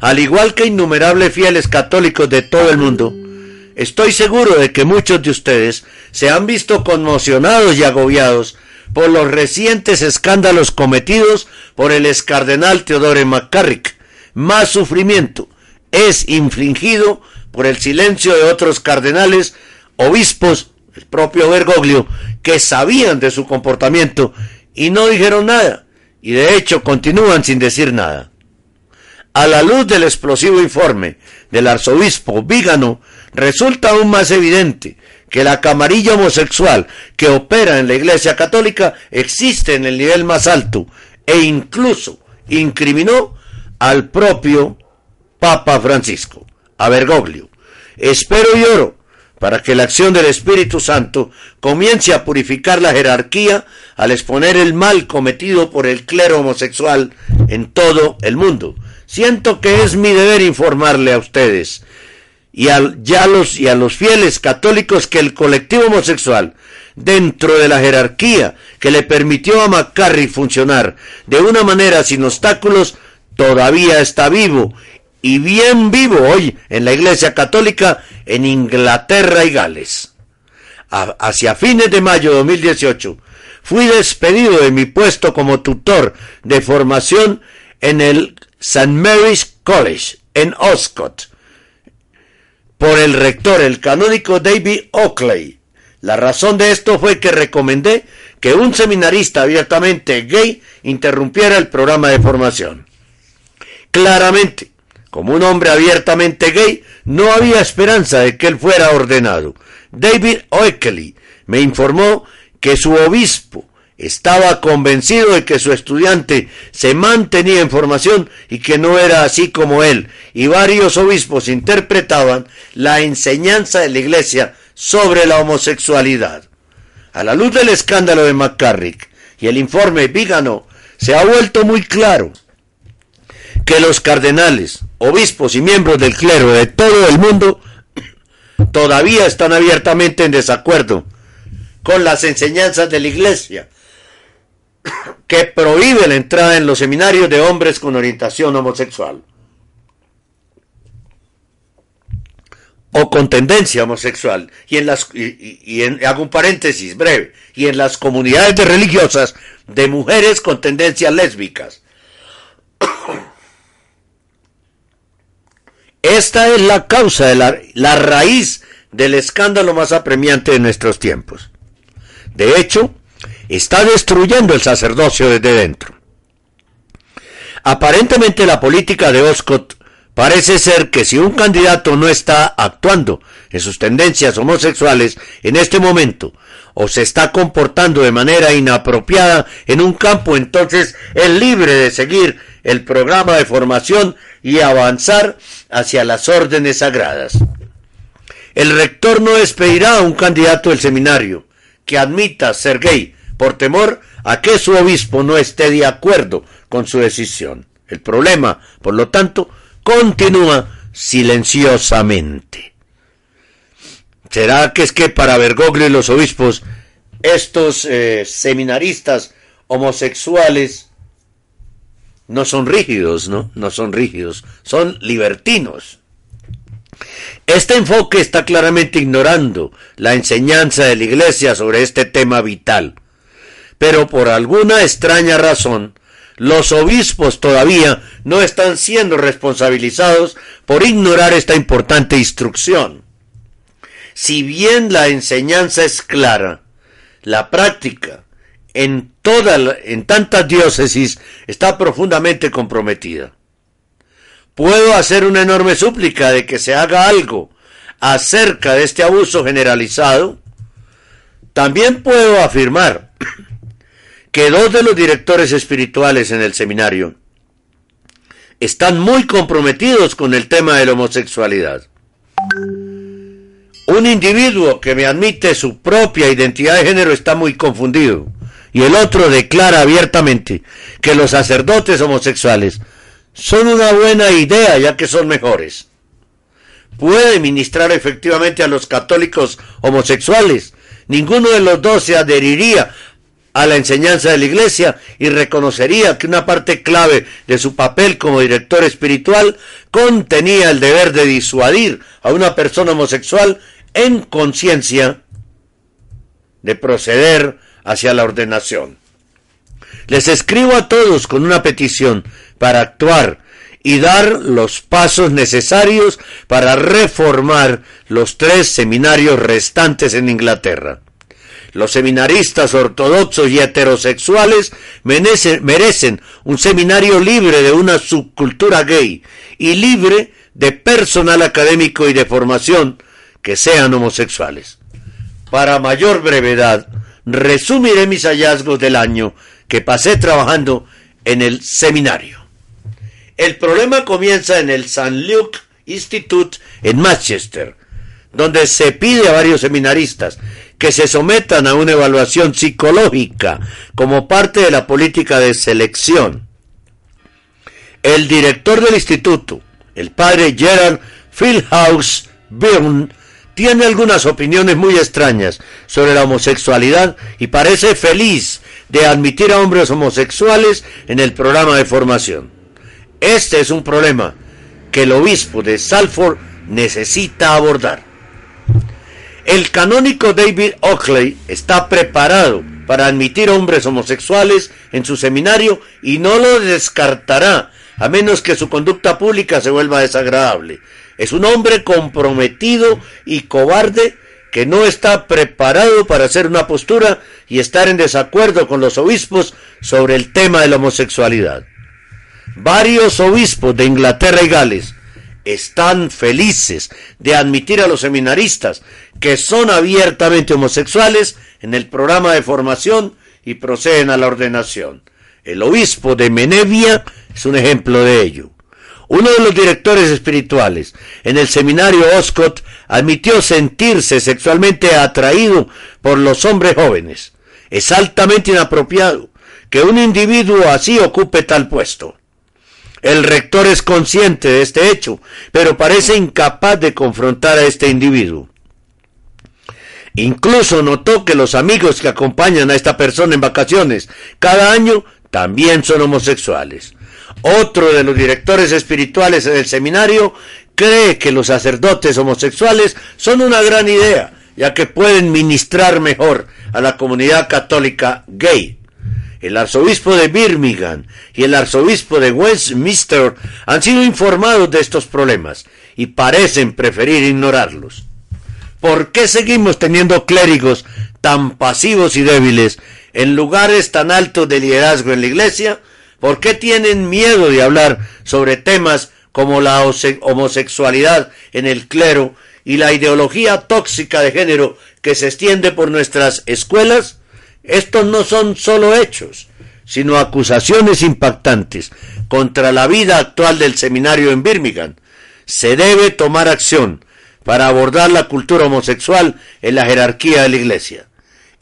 al igual que innumerables fieles católicos de todo el mundo, estoy seguro de que muchos de ustedes se han visto conmocionados y agobiados por los recientes escándalos cometidos por el excardenal Teodore McCarrick. Más sufrimiento es infligido por el silencio de otros cardenales, obispos, el propio Bergoglio, que sabían de su comportamiento y no dijeron nada, y de hecho continúan sin decir nada. A la luz del explosivo informe del arzobispo Vígano, resulta aún más evidente que la camarilla homosexual que opera en la Iglesia Católica existe en el nivel más alto e incluso incriminó al propio Papa Francisco, a Bergoglio. Espero y oro para que la acción del Espíritu Santo comience a purificar la jerarquía al exponer el mal cometido por el clero homosexual en todo el mundo. Siento que es mi deber informarle a ustedes y a, los, y a los fieles católicos que el colectivo homosexual, dentro de la jerarquía que le permitió a McCarry funcionar de una manera sin obstáculos, todavía está vivo y bien vivo hoy en la Iglesia Católica en Inglaterra y Gales. hacia fines de mayo de 2018 fui despedido de mi puesto como tutor de formación en el St. Mary's College en Oscott por el rector, el canónico David Oakley. La razón de esto fue que recomendé que un seminarista abiertamente gay interrumpiera el programa de formación. Claramente, como un hombre abiertamente gay, no había esperanza de que él fuera ordenado. David Oakley me informó que su obispo estaba convencido de que su estudiante se mantenía en formación y que no era así como él, y varios obispos interpretaban la enseñanza de la iglesia sobre la homosexualidad. A la luz del escándalo de McCarrick y el informe Vígano, se ha vuelto muy claro que los cardenales, obispos y miembros del clero de todo el mundo todavía están abiertamente en desacuerdo con las enseñanzas de la Iglesia, que prohíbe la entrada en los seminarios de hombres con orientación homosexual o con tendencia homosexual y en las y, en, hago un paréntesis breve y en las comunidades de religiosas de mujeres con tendencias lésbicas Esta es la causa, de la, la raíz del escándalo más apremiante de nuestros tiempos. De hecho, está destruyendo el sacerdocio desde dentro. Aparentemente la política de Oscott parece ser que si un candidato no está actuando en sus tendencias homosexuales en este momento o se está comportando de manera inapropiada en un campo, entonces es libre de seguir el programa de formación y avanzar hacia las órdenes sagradas. El rector no despedirá a un candidato del seminario que admita ser gay por temor a que su obispo no esté de acuerdo con su decisión. El problema, por lo tanto, continúa silenciosamente. ¿Será que es que para Bergoglio y los obispos, estos eh, seminaristas homosexuales no son rígidos, ¿no? No son rígidos, son libertinos. Este enfoque está claramente ignorando la enseñanza de la Iglesia sobre este tema vital. Pero por alguna extraña razón, los obispos todavía no están siendo responsabilizados por ignorar esta importante instrucción. Si bien la enseñanza es clara, la práctica en, toda, en tantas diócesis está profundamente comprometida. Puedo hacer una enorme súplica de que se haga algo acerca de este abuso generalizado. También puedo afirmar que dos de los directores espirituales en el seminario están muy comprometidos con el tema de la homosexualidad. Un individuo que me admite su propia identidad de género está muy confundido y el otro declara abiertamente que los sacerdotes homosexuales son una buena idea ya que son mejores. Puede ministrar efectivamente a los católicos homosexuales ninguno de los dos se adheriría a la enseñanza de la iglesia y reconocería que una parte clave de su papel como director espiritual contenía el deber de disuadir a una persona homosexual en conciencia de proceder hacia la ordenación. Les escribo a todos con una petición para actuar y dar los pasos necesarios para reformar los tres seminarios restantes en Inglaterra. Los seminaristas ortodoxos y heterosexuales merecen, un seminario libre de una subcultura gay y libre de personal académico y de formación que sean homosexuales. Para mayor brevedad, resumiré mis hallazgos del año que pasé trabajando en el seminario. El problema comienza en el St. Luke Institute en Manchester, donde se pide a varios seminaristas que se sometan a una evaluación psicológica como parte de la política de selección. El director del instituto, el padre Gerard Philhouse Byrne, tiene algunas opiniones muy extrañas sobre la homosexualidad y parece feliz de admitir a hombres homosexuales en el programa de formación. Este es un problema que el obispo de Salford necesita abordar. El canónico David Oakley está preparado para admitir hombres homosexuales en su seminario y no lo descartará a menos que su conducta pública se vuelva desagradable. Es un hombre comprometido y cobarde que no está preparado para hacer una postura y estar en desacuerdo con los obispos sobre el tema de la homosexualidad. Varios obispos de Inglaterra y Gales están felices de admitir a los seminaristas que son abiertamente homosexuales en el programa de formación y proceden a la ordenación. El obispo de Menevia es un ejemplo de ello. Uno de los directores espirituales en el seminario Oscott admitió sentirse sexualmente atraído por los hombres jóvenes. Es altamente inapropiado que un individuo así ocupe tal puesto. El rector es consciente de este hecho, pero parece incapaz de confrontar a este individuo. Incluso notó que los amigos que acompañan a esta persona en vacaciones cada año también son homosexuales. Otro de los directores espirituales del seminario cree que los sacerdotes homosexuales son una gran idea, ya que pueden ministrar mejor a la comunidad católica gay. El arzobispo de Birmingham y el arzobispo de Westminster han sido informados de estos problemas y parecen preferir ignorarlos. ¿Por qué seguimos teniendo clérigos tan pasivos y débiles en lugares tan altos de liderazgo en la iglesia? ¿Por qué tienen miedo de hablar sobre temas como la homosexualidad en el clero y la ideología tóxica de género que se extiende por nuestras escuelas? Estos no son solo hechos, sino acusaciones impactantes contra la vida actual del seminario en Birmingham. Se debe tomar acción para abordar la cultura homosexual en la jerarquía de la Iglesia.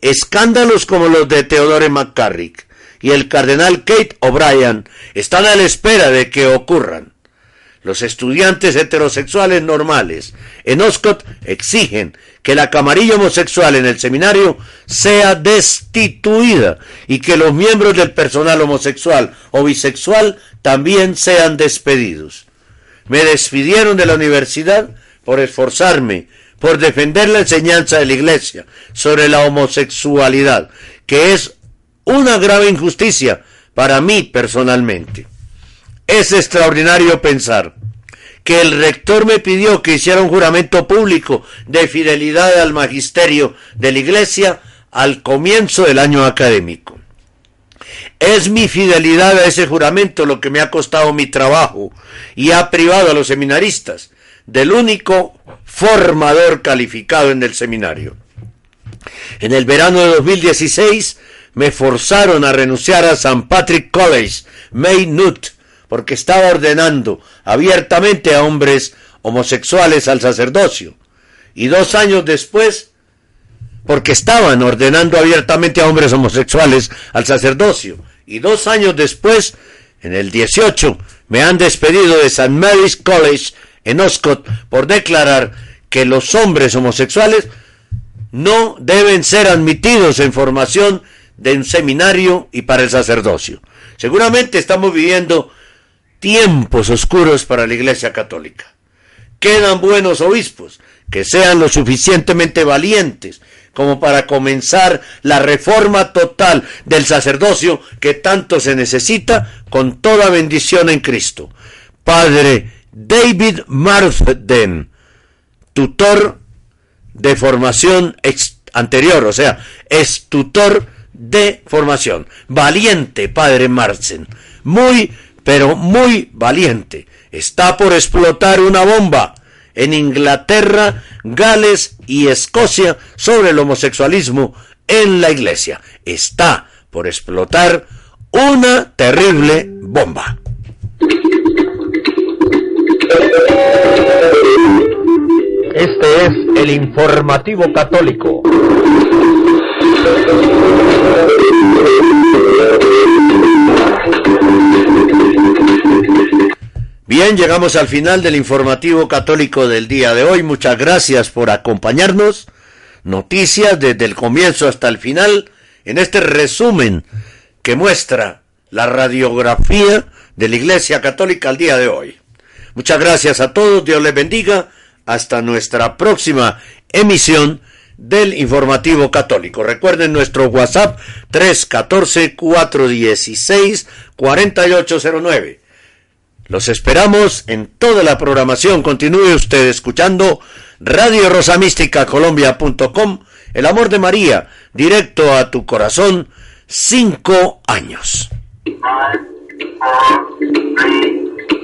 Escándalos como los de Theodore McCarrick y el cardenal Kate O'Brien están a la espera de que ocurran. Los estudiantes heterosexuales normales en Oscott exigen que la camarilla homosexual en el seminario sea destituida y que los miembros del personal homosexual o bisexual también sean despedidos. Me despidieron de la universidad por esforzarme por defender la enseñanza de la Iglesia sobre la homosexualidad, que es una grave injusticia para mí personalmente. Es extraordinario pensar que el rector me pidió que hiciera un juramento público de fidelidad al magisterio de la Iglesia al comienzo del año académico. Es mi fidelidad a ese juramento lo que me ha costado mi trabajo y ha privado a los seminaristas del único formador calificado en el seminario. En el verano de 2016 me forzaron a renunciar a St. Patrick College, Maynooth, porque estaba ordenando abiertamente a hombres homosexuales al sacerdocio. Y dos años después, porque estaban ordenando abiertamente a hombres homosexuales al sacerdocio. Y dos años después, en el 18, me han despedido de St. Mary's College en Oscott por declarar que los hombres homosexuales no deben ser admitidos en formación de un seminario y para el sacerdocio. Seguramente estamos viviendo tiempos oscuros para la Iglesia Católica. Quedan buenos obispos que sean lo suficientemente valientes como para comenzar la reforma total del sacerdocio que tanto se necesita con toda bendición en Cristo. Padre David Marsden, tutor de formación anterior, o sea, es tutor de formación. Valiente, padre Marsden. Muy, pero muy valiente. Está por explotar una bomba en Inglaterra, Gales y Escocia sobre el homosexualismo en la iglesia. Está por explotar una terrible bomba. Este es el informativo católico. Bien, llegamos al final del informativo católico del día de hoy. Muchas gracias por acompañarnos. Noticias desde el comienzo hasta el final en este resumen que muestra la radiografía de la Iglesia Católica al día de hoy. Muchas gracias a todos, Dios les bendiga. Hasta nuestra próxima emisión del Informativo Católico. Recuerden nuestro WhatsApp 314-416-4809. Los esperamos en toda la programación. Continúe usted escuchando Radio Rosa Mística Colombia.com. El amor de María, directo a tu corazón, cinco años.